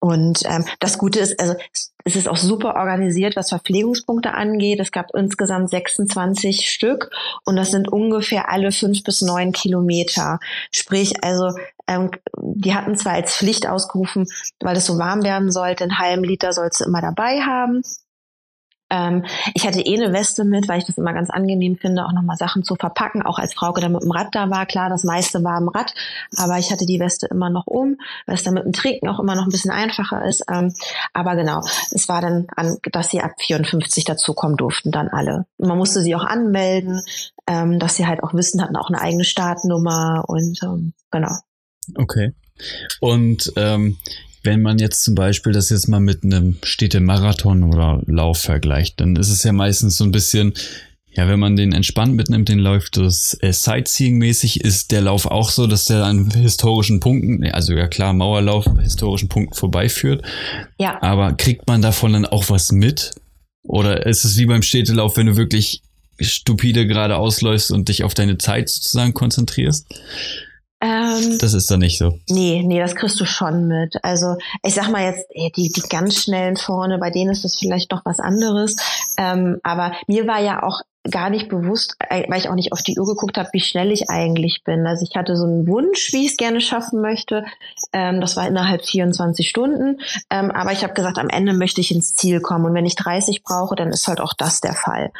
Und ähm, das Gute ist, also es ist auch super organisiert, was Verpflegungspunkte angeht. Es gab insgesamt 26 Stück und das sind ungefähr alle fünf bis neun Kilometer. Sprich, also ähm, die hatten zwar als Pflicht ausgerufen, weil es so warm werden sollte, einen halben Liter sollst du immer dabei haben. Ähm, ich hatte eh eine Weste mit, weil ich das immer ganz angenehm finde, auch nochmal Sachen zu verpacken, auch als Frauke da mit dem Rad da war. Klar, das meiste war im Rad, aber ich hatte die Weste immer noch um, weil es dann mit dem Trinken auch immer noch ein bisschen einfacher ist. Ähm, aber genau, es war dann, an, dass sie ab 54 dazukommen durften, dann alle. man musste sie auch anmelden, ähm, dass sie halt auch wissen, hatten auch eine eigene Startnummer und ähm, genau. Okay. Und ähm, wenn man jetzt zum Beispiel das jetzt mal mit einem Städte-Marathon oder Lauf vergleicht, dann ist es ja meistens so ein bisschen, ja, wenn man den entspannt mitnimmt, den läuft das äh, Sightseeing-mäßig, ist der Lauf auch so, dass der an historischen Punkten, also ja klar, Mauerlauf, historischen Punkten vorbeiführt. Ja. Aber kriegt man davon dann auch was mit? Oder ist es wie beim Städtelauf, wenn du wirklich stupide gerade ausläufst und dich auf deine Zeit sozusagen konzentrierst? Ähm, das ist dann nicht so. Nee, nee, das kriegst du schon mit. Also ich sag mal jetzt, die, die ganz schnellen vorne, bei denen ist das vielleicht noch was anderes. Ähm, aber mir war ja auch gar nicht bewusst, äh, weil ich auch nicht auf die Uhr geguckt habe, wie schnell ich eigentlich bin. Also ich hatte so einen Wunsch, wie ich es gerne schaffen möchte. Ähm, das war innerhalb 24 Stunden. Ähm, aber ich habe gesagt, am Ende möchte ich ins Ziel kommen. Und wenn ich 30 brauche, dann ist halt auch das der Fall.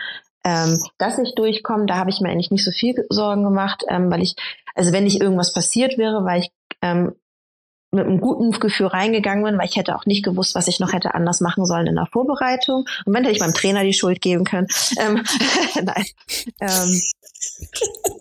Ähm, dass ich durchkomme, da habe ich mir eigentlich nicht so viel Sorgen gemacht, ähm, weil ich also wenn nicht irgendwas passiert wäre, weil ich ähm, mit einem guten Gefühl reingegangen bin, weil ich hätte auch nicht gewusst, was ich noch hätte anders machen sollen in der Vorbereitung. Und wenn hätte ich meinem Trainer die Schuld geben können. Ähm, [LAUGHS] nein. Ähm,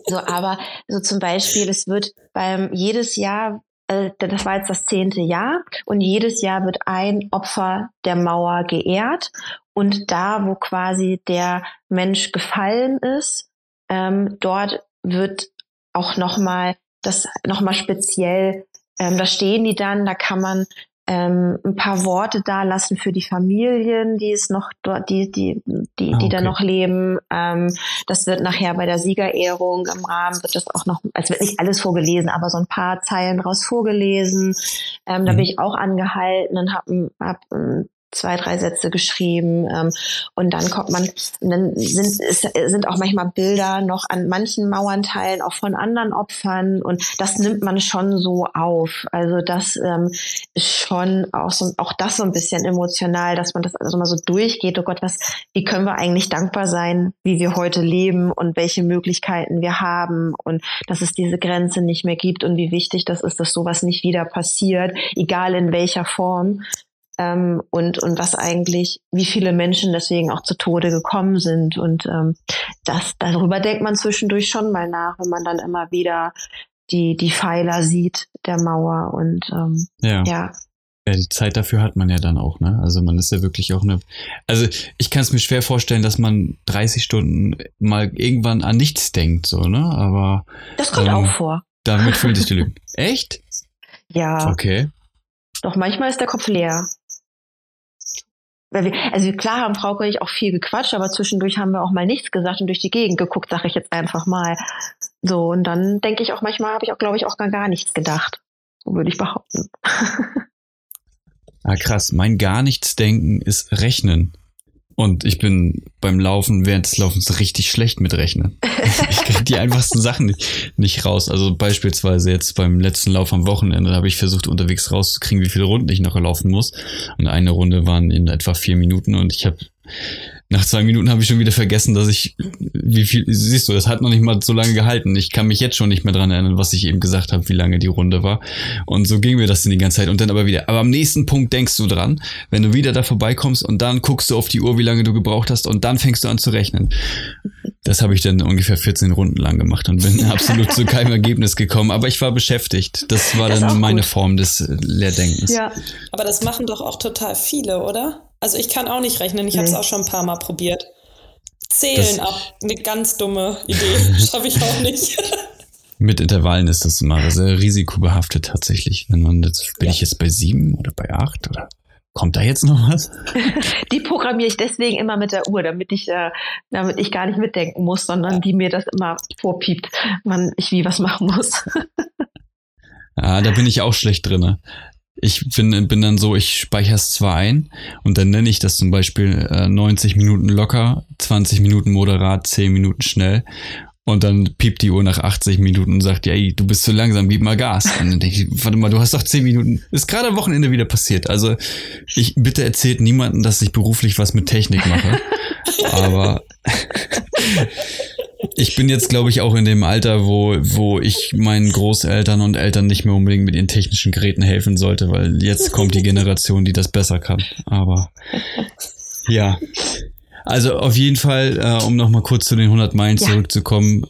so, aber so zum Beispiel, es wird beim jedes Jahr, äh, das war jetzt das zehnte Jahr, und jedes Jahr wird ein Opfer der Mauer geehrt. Und da, wo quasi der Mensch gefallen ist, ähm, dort wird auch nochmal das nochmal speziell Ähm, da stehen die dann, da kann man ähm, ein paar Worte da lassen für die Familien, die es noch dort, die, die, die, Ah, die da okay. noch leben. Ähm, das wird nachher bei der Siegerehrung im Rahmen wird das auch noch, es wird nicht alles vorgelesen, aber so ein paar Zeilen draus vorgelesen. Ähm, da Mhm. bin ich auch angehalten und habe hab, ähm, zwei, drei Sätze geschrieben. Ähm, und dann kommt man, dann sind, es sind auch manchmal Bilder noch an manchen Mauernteilen auch von anderen Opfern und das nimmt man schon so auf. Also das ähm, ist schon auch so, auch das so ein bisschen emotional, dass man das also mal so durchgeht. Oh Gott, was, wie können wir eigentlich dankbar sein, wie wir heute leben und welche Möglichkeiten wir haben und dass es diese Grenze nicht mehr gibt und wie wichtig das ist, dass sowas nicht wieder passiert, egal in welcher Form. Ähm, und, und was eigentlich, wie viele Menschen deswegen auch zu Tode gekommen sind. Und ähm, das, darüber denkt man zwischendurch schon mal nach, wenn man dann immer wieder die, die Pfeiler sieht der Mauer. Und ähm, Ja. ja, Ja, die Zeit dafür hat man ja dann auch, ne? Also man ist ja wirklich auch eine. Also ich kann es mir schwer vorstellen, dass man 30 Stunden mal irgendwann an nichts denkt, so, ne? Aber das kommt Ähm, auch vor. damit fühlt sich die Lügen. Echt? [LAUGHS] Ja, Okay. doch manchmal ist der Kopf leer. Weil wir, also klar haben Frau und ich auch viel gequatscht, aber zwischendurch haben wir auch mal nichts gesagt und durch die Gegend geguckt, sage ich jetzt einfach mal. So, und dann denke ich auch manchmal, habe ich auch, glaube ich, auch gar, gar nichts gedacht. So würde ich behaupten. [LAUGHS] Ah, krass. Mein gar nichts denken ist Rechnen. Und ich bin beim Laufen, während des Laufens richtig schlecht mit Rechnen. [LAUGHS] Ich kriege die einfachsten Sachen nicht, nicht raus. Also beispielsweise jetzt beim letzten Lauf am Wochenende habe ich versucht, unterwegs rauszukriegen, wie viele Runden ich noch laufen muss. Und eine Runde waren in etwa vier Minuten und ich habe nach zwei Minuten habe ich schon wieder vergessen, dass ich, wie viel, siehst du, das hat noch nicht mal so lange gehalten. Ich kann mich jetzt schon nicht mehr dran erinnern, was ich eben gesagt habe, wie lange die Runde war. Und so ging mir das dann die ganze Zeit und dann aber wieder. Aber am nächsten Punkt denkst du dran, wenn du wieder da vorbeikommst und dann guckst du auf die Uhr, wie lange du gebraucht hast und dann fängst du an zu rechnen. Das habe ich dann ungefähr 14 Runden lang gemacht und bin [LAUGHS] absolut zu keinem Ergebnis gekommen. Aber ich war beschäftigt. Das war Das dann meine gut. Form des Leerdenkens. Ja, Aber das machen doch auch total viele, oder? Also ich kann auch nicht rechnen, ich habe es auch schon ein paar Mal probiert. Zählen Das- ab, eine ganz dumme Idee, [LAUGHS] [LAUGHS] schaffe ich auch nicht. [LAUGHS] Mit Intervallen ist das immer sehr risikobehaftet tatsächlich. Wenn man jetzt, bin Ja. ich jetzt bei sieben oder bei acht oder kommt da jetzt noch was? die programmiere ich deswegen immer mit der Uhr, damit ich, äh, damit ich gar nicht mitdenken muss, sondern die mir das immer vorpiept, wann ich wie was machen muss. Ah, da bin ich auch schlecht drinne. Ich bin, bin dann so, ich speichere es zwar ein und dann nenne ich das zum Beispiel äh, 90 Minuten locker, 20 Minuten moderat, 10 Minuten schnell. Und dann piept die Uhr nach 80 Minuten und sagt, ja, du bist zu langsam, gib mal Gas. Und dann denke ich, warte mal, du hast doch 10 Minuten. Ist gerade am Wochenende wieder passiert. Also ich bitte erzählt niemanden, dass ich beruflich was mit Technik mache. [LAUGHS] Aber ich bin jetzt, glaube ich, auch in dem Alter, wo, wo ich meinen Großeltern und Eltern nicht mehr unbedingt mit ihren technischen Geräten helfen sollte, weil jetzt kommt die Generation, die das besser kann. Aber ja. Also auf jeden Fall, äh, um nochmal kurz zu den 100 Meilen Ja. zurückzukommen,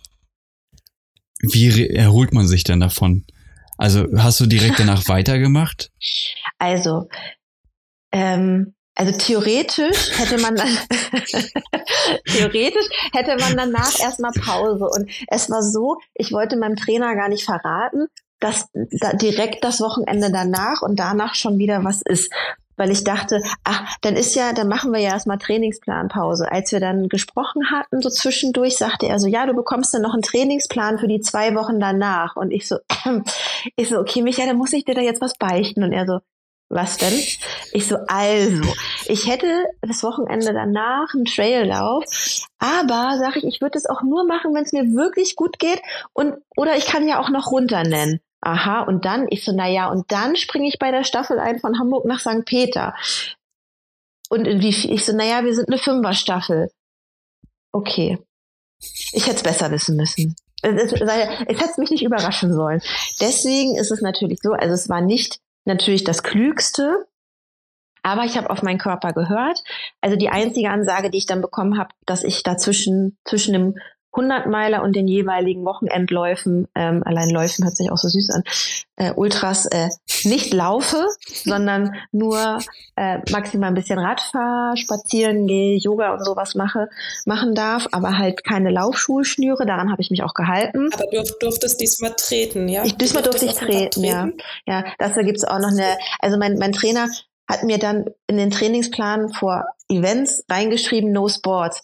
wie erholt man sich denn davon? Also hast du direkt danach [LAUGHS] weitergemacht? Also, ähm, also theoretisch hätte man dann [LAUGHS] theoretisch hätte man danach erstmal Pause. Und es war so, ich wollte meinem Trainer gar nicht verraten, dass da direkt das Wochenende danach und danach schon wieder was ist. Weil ich dachte, ach, dann ist ja, dann machen wir ja erstmal Trainingsplanpause. Als wir dann gesprochen hatten, so zwischendurch, sagte er so, ja, du bekommst dann noch einen Trainingsplan für die zwei Wochen danach. Und ich so, [CLEARS THROAT] ich so, okay, Michael, dann muss ich dir da jetzt was beichten. Und er so, was denn? Ich so, also, ich hätte das Wochenende danach einen Traillauf, aber sage ich, ich würde es auch nur machen, wenn es mir wirklich gut geht und oder ich kann ja auch noch runter nennen. Aha, und dann, ich so, na ja, und dann springe ich bei der Staffel ein von Hamburg nach St. Peter. Und wie? Ich so, na ja, wir sind eine Fünfer-Staffel. Okay. Ich hätte es besser wissen müssen. Es, es, es hätte mich nicht überraschen sollen. Deswegen ist es natürlich so, also es war nicht natürlich das Klügste, aber ich habe auf meinen Körper gehört. Also die einzige Ansage, die ich dann bekommen habe, dass ich dazwischen zwischen dem 100 Meiler und den jeweiligen Wochenendläufen, ähm, allein Läufen hört sich auch so süß an, äh, Ultras äh, nicht laufe, sondern nur äh, maximal ein bisschen Radfahr, spazieren gehe, Yoga und sowas mache, machen darf, aber halt keine Laufschuhe schnüre. Daran habe ich mich auch gehalten. Aber du durftest diesmal treten, ja? Ich, diesmal durfte ich treten, treten, ja. Ja, dafür gibt's auch noch eine, also mein, mein Trainer hat mir dann in den Trainingsplan vor Events reingeschrieben, no sports.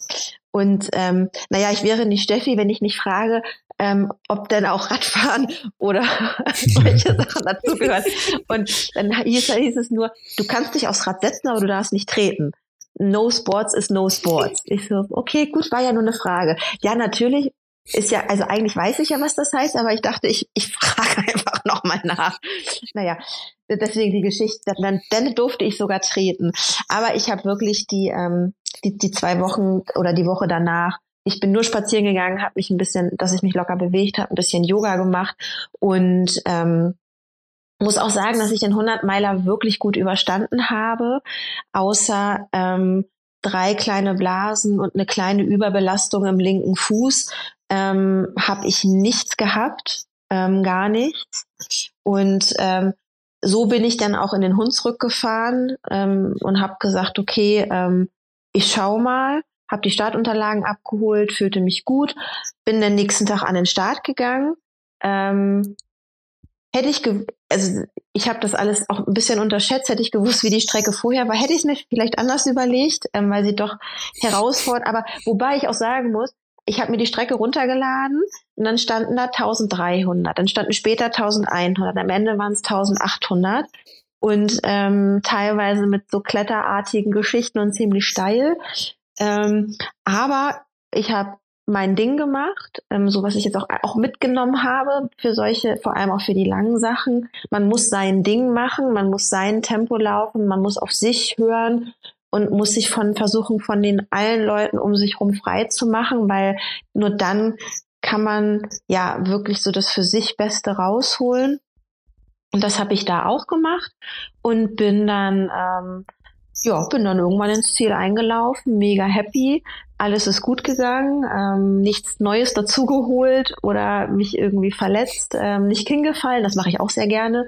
Und ähm, naja, ich wäre nicht Steffi, wenn ich nicht frage, ähm, ob denn auch Radfahren [LAUGHS] oder [LAUGHS] solche Sachen dazugehören. Und dann hieß, hieß es nur, du kannst dich aufs Rad setzen, aber du darfst nicht treten. No Sports ist No Sports. Ich so, okay, gut, war ja nur eine Frage. Ja, natürlich ist ja, also eigentlich weiß ich ja, was das heißt, aber ich dachte, ich, ich [LAUGHS] frage einfach nochmal nach. Naja, deswegen die Geschichte, dann, dann durfte ich sogar treten. Aber ich habe wirklich die, ähm, die, die zwei Wochen oder die Woche danach ich bin nur spazieren gegangen, habe mich ein bisschen, dass ich mich locker bewegt habe, ein bisschen Yoga gemacht und ähm, muss auch sagen, dass ich den 100 Meiler wirklich gut überstanden habe, außer ähm, drei kleine Blasen und eine kleine Überbelastung im linken Fuß ähm, habe ich nichts gehabt, ähm, gar nichts. Und ähm, so bin ich dann auch in den Hunsrück gefahren ähm, und habe gesagt, okay, ähm, ich schau mal, habe die Startunterlagen abgeholt, fühlte mich gut, bin den nächsten Tag an den Start gegangen. Ähm, hätte ich, also ich habe das alles auch ein bisschen unterschätzt, hätte ich gewusst, wie die Strecke vorher war, hätte ich es mir vielleicht anders überlegt, ähm, weil sie doch herausfordert. Aber wobei ich auch sagen muss, ich habe mir die Strecke runtergeladen und dann standen da 1300, dann standen später 1100, am Ende waren es 1800 und ähm, teilweise mit so kletterartigen Geschichten und ziemlich steil. Ähm, aber ich habe mein Ding gemacht, ähm, so was ich jetzt auch, auch mitgenommen habe für solche, vor allem auch für die langen Sachen. Man muss sein Ding machen, man muss sein Tempo laufen, man muss auf sich hören und muss sich von versuchen, von den allen Leuten um sich herum frei zu machen, weil nur dann kann man ja wirklich so das für sich Beste rausholen. Und das habe ich da auch gemacht und bin dann ähm, ja, bin dann irgendwann ins Ziel eingelaufen, mega happy. Alles ist gut gegangen, ähm, nichts Neues dazugeholt oder mich irgendwie verletzt, ähm, nicht hingefallen. Das mache ich auch sehr gerne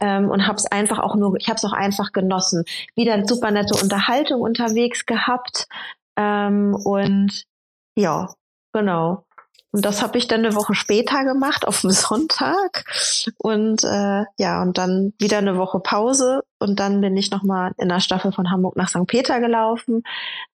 ähm, und habe es einfach auch nur, ich habe es auch einfach genossen. Wieder super nette Unterhaltung unterwegs gehabt ähm, und ja, genau. Und das habe ich dann eine Woche später gemacht, auf dem [LAUGHS] Sonntag. Und äh, ja, und dann wieder eine Woche Pause. Und dann bin ich nochmal in der Staffel von Hamburg nach St. Peter gelaufen.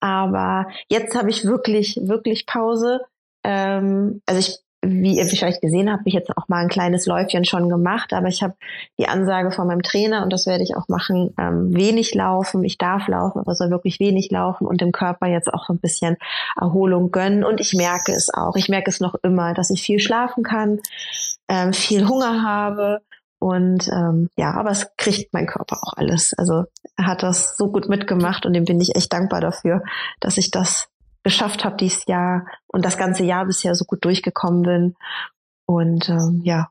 Aber jetzt habe ich wirklich, wirklich Pause. Ähm, also ich wie ihr vielleicht gesehen habt, habe ich jetzt auch mal ein kleines Läufchen schon gemacht, aber ich habe die Ansage von meinem Trainer und das werde ich auch machen, ähm, wenig laufen. Ich darf laufen, aber soll wirklich wenig laufen und dem Körper jetzt auch so ein bisschen Erholung gönnen. Und ich merke es auch. Ich merke es noch immer, dass ich viel schlafen kann, ähm, viel Hunger habe. Und ähm, ja, aber es kriegt mein Körper auch alles. Also er hat das so gut mitgemacht und dem bin ich echt dankbar dafür, dass ich das geschafft habe dieses Jahr und das ganze Jahr bisher so gut durchgekommen bin. Und ähm, ja.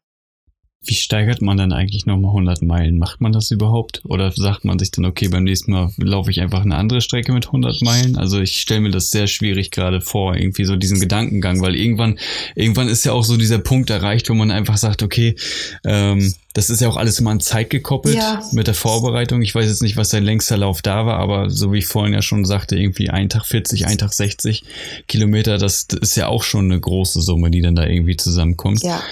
Wie steigert man dann eigentlich nochmal 100 Meilen? Macht man das überhaupt? Oder sagt man sich dann, okay, beim nächsten Mal laufe ich einfach eine andere Strecke mit 100 Meilen? Also ich stelle mir das sehr schwierig gerade vor, irgendwie so diesen Gedankengang, weil irgendwann, irgendwann ist ja auch so dieser Punkt erreicht, wo man einfach sagt, okay, ähm, das ist ja auch alles immer an Zeit gekoppelt ja. mit der Vorbereitung. Ich weiß jetzt nicht, was dein längster Lauf da war, aber so wie ich vorhin ja schon sagte, irgendwie ein Tag 40, ein Tag 60 Kilometer, das ist ja auch schon eine große Summe, die dann da irgendwie zusammenkommt. Ja.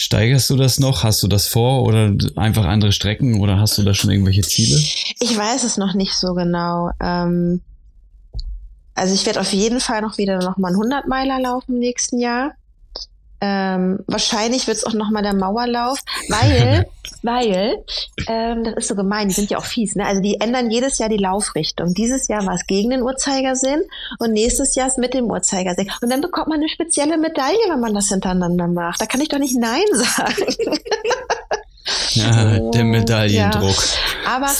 Steigerst du das noch? Hast du das vor oder einfach andere Strecken oder hast du da schon irgendwelche Ziele? Ich weiß es noch nicht so genau. Ähm, also ich werde auf jeden Fall noch wieder noch mal einen 100 Meiler laufen im nächsten Jahr. Ähm, wahrscheinlich wird es auch nochmal der Mauerlauf, weil, [LAUGHS] weil, ähm, das ist so gemein, die sind ja auch fies, ne? Also die ändern jedes Jahr die Laufrichtung. Dieses Jahr war es gegen den Uhrzeigersinn und nächstes Jahr ist mit dem Uhrzeigersinn. Und dann bekommt man eine spezielle Medaille, wenn man das hintereinander macht. Da kann ich doch nicht Nein [LAUGHS] sagen. Ja, der Medaillendruck. Ja. Aber,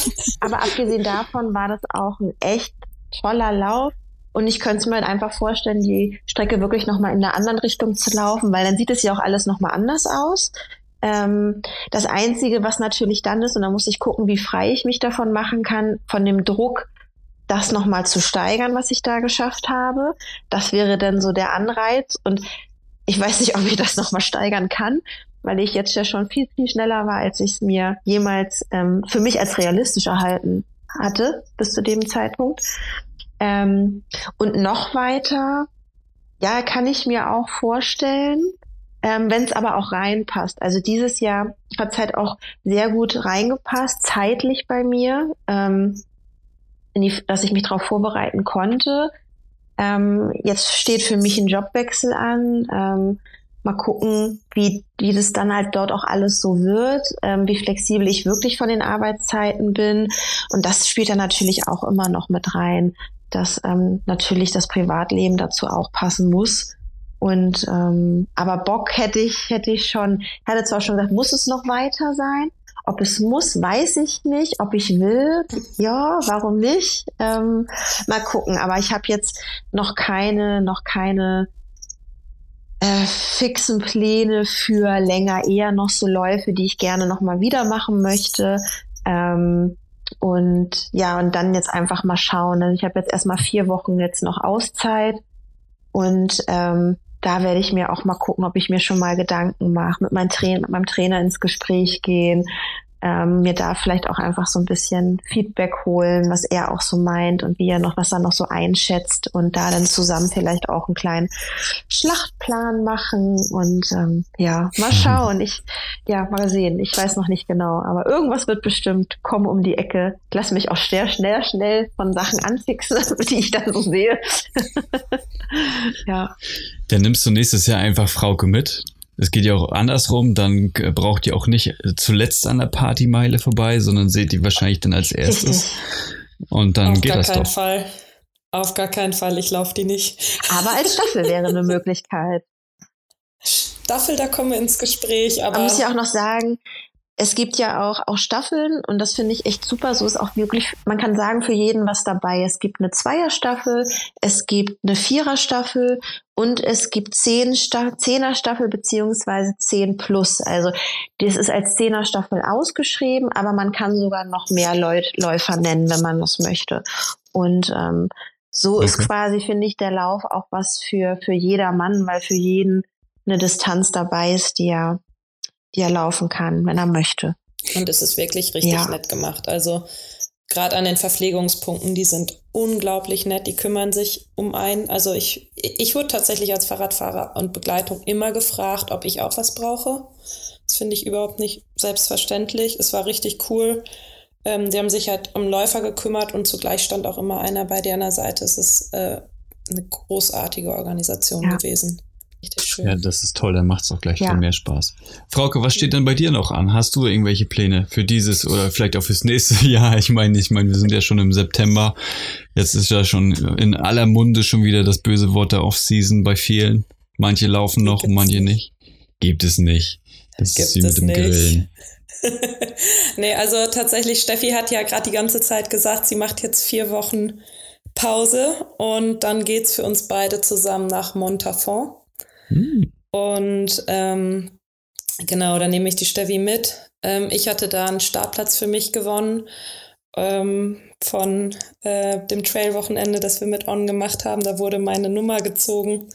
aber abgesehen davon war das auch ein echt toller Lauf. Und ich könnte mir halt einfach vorstellen, die Strecke wirklich nochmal in einer anderen Richtung zu laufen, weil dann sieht es ja auch alles nochmal anders aus. Ähm, das Einzige, was natürlich dann ist, und da muss ich gucken, wie frei ich mich davon machen kann, von dem Druck, das nochmal zu steigern, was ich da geschafft habe. Das wäre dann so der Anreiz. Und ich weiß nicht, ob ich das nochmal steigern kann, weil ich jetzt ja schon viel, viel schneller war, als ich es mir jemals ähm, für mich als realistisch erhalten hatte bis zu dem Zeitpunkt. Ähm, und noch weiter, ja, kann ich mir auch vorstellen, ähm, wenn es aber auch reinpasst. Also dieses Jahr hat es halt auch sehr gut reingepasst, zeitlich bei mir, ähm, die, dass ich mich darauf vorbereiten konnte. Ähm, jetzt steht für mich ein Jobwechsel an. Ähm, mal gucken, wie, wie das dann halt dort auch alles so wird, ähm, wie flexibel ich wirklich von den Arbeitszeiten bin. Und das spielt dann natürlich auch immer noch mit rein, dass ähm, natürlich das Privatleben dazu auch passen muss. Und ähm, aber Bock hätte ich, hätte ich schon, hätte zwar schon gesagt, muss es noch weiter sein? Ob es muss, weiß ich nicht. Ob ich will, ja, warum nicht? Ähm, mal gucken. Aber ich habe jetzt noch keine, noch keine äh, fixen Pläne für länger, eher noch so Läufe, die ich gerne noch mal wieder machen möchte. Ähm, und ja, und dann jetzt einfach mal schauen. Also ich habe jetzt erstmal vier Wochen jetzt noch Auszeit und ähm, da werde ich mir auch mal gucken, ob ich mir schon mal Gedanken mache, mit, meinem mit meinem Trainer ins Gespräch gehen, ähm, mir da vielleicht auch einfach so ein bisschen Feedback holen, was er auch so meint und wie er noch, was er noch so einschätzt und da dann zusammen vielleicht auch einen kleinen Schlachtplan machen und ähm, ja, mal schauen. Ich, ja, mal sehen. Ich weiß noch nicht genau, aber irgendwas wird bestimmt kommen um die Ecke. Ich lasse mich auch sehr schnell, schnell von Sachen anfixen, [LAUGHS] die ich dann so sehe. [LAUGHS] ja. Dann nimmst du nächstes Jahr einfach Frauke mit. Es geht ja auch andersrum, dann braucht ihr auch nicht zuletzt an der Partymeile vorbei, sondern seht die wahrscheinlich dann als erstes. Und dann Auf geht das doch. Auf gar keinen Fall. Auf gar keinen Fall, ich laufe die nicht. Aber als Staffel wäre eine [LAUGHS] Möglichkeit. Staffel, da kommen wir ins Gespräch. Aber Man muss ja auch noch sagen, es gibt ja auch, auch Staffeln und das finde ich echt super. So ist auch wirklich, man kann sagen, für jeden was dabei. Es gibt eine Zweierstaffel, es gibt eine Viererstaffel und es gibt zehn Sta Zehnerstaffel beziehungsweise zehn plus. Also das ist als Zehnerstaffel ausgeschrieben, aber man kann sogar noch mehr Läu Läufer nennen, wenn man das möchte. Und ähm, so okay. ist quasi, finde ich, der Lauf auch was für, für jeder Mann, weil für jeden eine Distanz dabei ist, die er die er laufen kann, wenn er möchte. Und es ist wirklich richtig ja. nett gemacht. Also gerade an den Verpflegungspunkten, die sind unglaublich nett, die kümmern sich um einen. Also ich, ich wurde tatsächlich als Fahrradfahrer und Begleitung immer gefragt, ob ich auch was brauche. Das finde ich überhaupt nicht selbstverständlich. Es war richtig cool. Ähm, die haben sich halt um Läufer gekümmert und zugleich stand auch immer einer bei der Seite. Es ist äh, eine großartige Organisation ja. gewesen. Richtig schön. Ja, das ist toll, dann macht es auch gleich ja. mehr Spaß. Frauke, was steht denn bei dir noch an? Hast du irgendwelche Pläne für dieses oder vielleicht auch fürs nächste [LAUGHS] Jahr? Ich meine, ich meine, wir sind ja schon im September. Jetzt ist ja schon in aller Munde schon wieder das böse Wort der Off-Season bei vielen. Manche laufen noch und manche nicht. Gibt es nicht. Das Gibt ist wie mit dem nicht. Grillen. [LAUGHS] nee, also tatsächlich, Steffi hat ja gerade die ganze Zeit gesagt, sie macht jetzt vier Wochen Pause und dann geht's für uns beide zusammen nach Montafon. Hm. Und ähm, genau, dann nehme ich die Steffi mit. Ähm, ich hatte da einen Startplatz für mich gewonnen ähm, von äh, dem Trail-Wochenende, das wir mit On gemacht haben. Da wurde meine Nummer gezogen.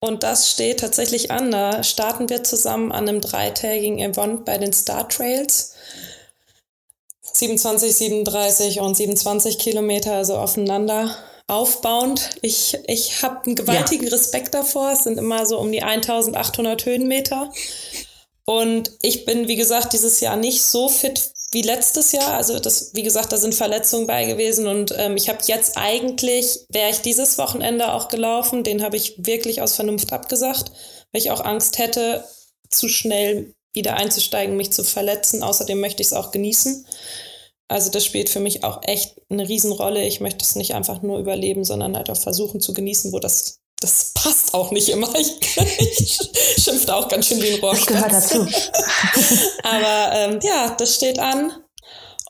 Und das steht tatsächlich an. Da starten wir zusammen an einem dreitägigen Event bei den Star Trails. 27, 37 und 27 Kilometer, also aufeinander aufbauend. Ich, ich habe einen gewaltigen ja. Respekt davor. Es sind immer so um die 1800 Höhenmeter. Und ich bin, wie gesagt, dieses Jahr nicht so fit wie letztes Jahr. Also das, wie gesagt, da sind Verletzungen bei gewesen. Und ähm, ich habe jetzt eigentlich, wäre ich dieses Wochenende auch gelaufen, den habe ich wirklich aus Vernunft abgesagt, weil ich auch Angst hätte, zu schnell wieder einzusteigen, mich zu verletzen. Außerdem möchte ich es auch genießen. Also das spielt für mich auch echt eine Riesenrolle. Ich möchte es nicht einfach nur überleben, sondern halt auch versuchen zu genießen, wo das das passt auch nicht immer. Ich, ich schimpfte auch ganz schön wie ein Rohrspatz. gehört dazu. [LAUGHS] Aber ähm, ja, das steht an.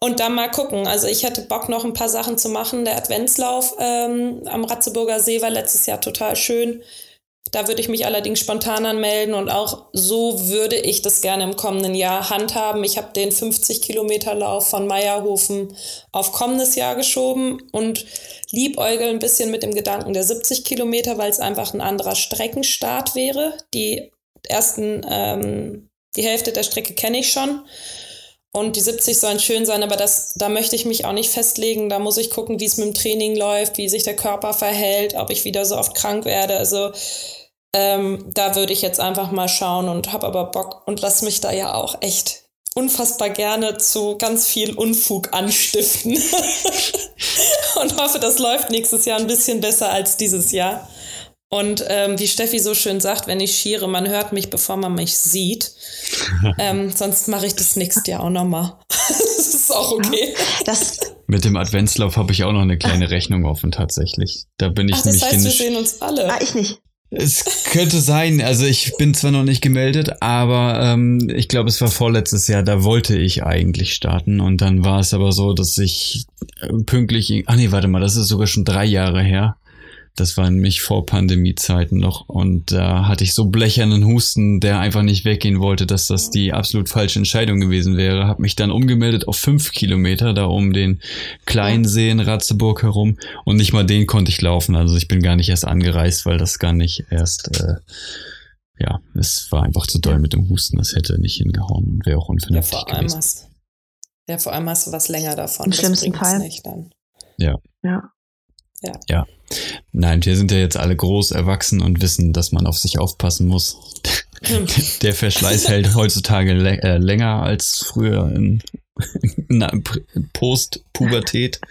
Und dann mal gucken. Also ich hätte Bock, noch ein paar Sachen zu machen. Der Adventslauf ähm, am Ratzeburger See war letztes Jahr total schön. Da würde ich mich allerdings spontan anmelden und auch so würde ich das gerne im kommenden Jahr handhaben. Ich habe den 50 Kilometer Lauf von Meierhofen auf kommendes Jahr geschoben und liebäugel ein bisschen mit dem Gedanken der 70 Kilometer, weil es einfach ein anderer Streckenstart wäre. Die ersten, ähm, die Hälfte der Strecke kenne ich schon. Und die 70 sollen schön sein, aber das, da möchte ich mich auch nicht festlegen. Da muss ich gucken, wie es mit dem Training läuft, wie sich der Körper verhält, ob ich wieder so oft krank werde. Also ähm, da würde ich jetzt einfach mal schauen und habe aber Bock und lass mich da ja auch echt unfassbar gerne zu ganz viel Unfug anstiften. [LAUGHS] und hoffe, das läuft nächstes Jahr ein bisschen besser als dieses Jahr. Und ähm, wie Steffi so schön sagt, wenn ich schiere, man hört mich, bevor man mich sieht. [LAUGHS] ähm, sonst mache ich das nächste Jahr auch nochmal. [LAUGHS] das ist auch okay. Das Mit dem Adventslauf habe ich auch noch eine kleine Rechnung offen tatsächlich. Da bin ich Ach, das nämlich heißt, wir sehen uns alle. Ah, ich nicht. Es könnte sein, also ich bin zwar noch nicht gemeldet, aber ähm, ich glaube, es war vorletztes Jahr, da wollte ich eigentlich starten und dann war es aber so, dass ich äh, pünktlich, ach nee, warte mal, das ist sogar schon drei Jahre her, das war nämlich vor Pandemiezeiten noch. Und da hatte ich so blechernen Husten, der einfach nicht weggehen wollte, dass das die absolut falsche Entscheidung gewesen wäre. Hab mich dann umgemeldet auf fünf Kilometer, da um den kleinen See in Ratzeburg herum. Und nicht mal den konnte ich laufen. Also ich bin gar nicht erst angereist, weil das gar nicht erst, äh, ja, es war einfach zu doll mit dem Husten. Das hätte nicht hingehauen und wäre auch unvernünftig ja, vor allem gewesen. Hast, ja, vor allem hast du was länger davon. Im Das schlimmsten Fall. Nicht dann. Ja. Ja. Ja. Nein, wir sind ja jetzt alle groß erwachsen und wissen, dass man auf sich aufpassen muss. [LAUGHS] Der Verschleiß hält heutzutage äh, länger als früher in, [LAUGHS] in Post-Pubertät. [LAUGHS]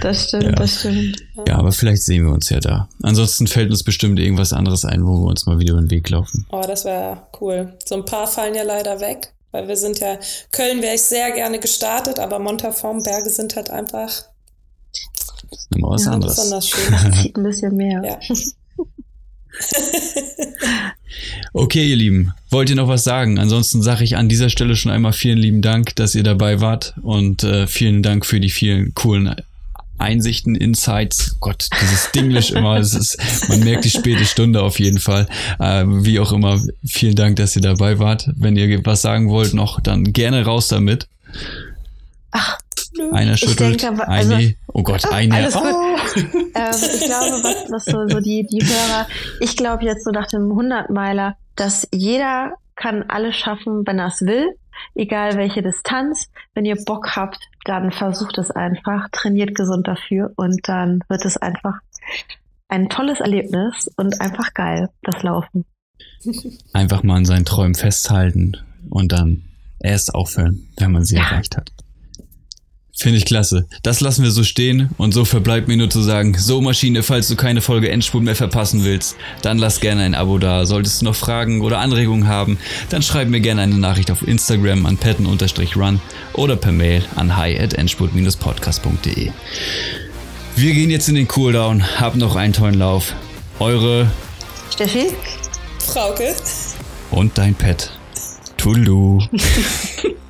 Das stimmt, Ja. das stimmt. Ja, aber vielleicht sehen wir uns ja da. Ansonsten fällt uns bestimmt irgendwas anderes ein, wo wir uns mal wieder über den Weg laufen. Oh, das wäre cool. So ein paar fallen ja leider weg, weil wir sind ja, Köln wäre ich sehr gerne gestartet, aber Montaform-Berge sind halt einfach ist immer was Ja, anderes. besonders schön. Zieht [LAUGHS] ein bisschen mehr. ja. [LAUGHS] Okay, ihr Lieben, wollt ihr noch was sagen? Ansonsten sage ich an dieser Stelle schon einmal vielen lieben Dank, dass ihr dabei wart und äh, vielen Dank für die vielen coolen Einsichten, Insights. Gott, dieses Dinglish immer, es ist, man merkt die späte Stunde auf jeden Fall. Äh, wie auch immer, vielen Dank, dass ihr dabei wart. Wenn ihr was sagen wollt noch, dann gerne raus damit. Ach, Einer schüttelt, denke aber- also- eine, oh Gott, [LAUGHS] eine. alles gut. Oh. ähm, ich glaube, was, was so, so die, die Hörer, ich glaube jetzt so nach dem 100-Meiler, dass jeder kann alles schaffen, wenn er es will, egal welche Distanz. Wenn ihr Bock habt, dann versucht es einfach, trainiert gesund dafür und dann wird es einfach ein tolles Erlebnis und einfach geil, das Laufen. Einfach mal an seinen Träumen festhalten und dann erst aufhören, wenn man sie Ja. erreicht hat. Finde ich klasse. Das lassen wir so stehen und so verbleibt mir nur zu sagen, so Maschine, falls du keine Folge Endspurt mehr verpassen willst, dann lass gerne ein Abo da. Solltest du noch Fragen oder Anregungen haben, dann schreib mir gerne eine Nachricht auf Instagram an patten-run oder per Mail an hi at endspurt-podcast.de. Wir gehen jetzt in den Cooldown, hab noch einen tollen Lauf. Eure Steffi? Frauke. und dein Pet. Tudelu. [LAUGHS]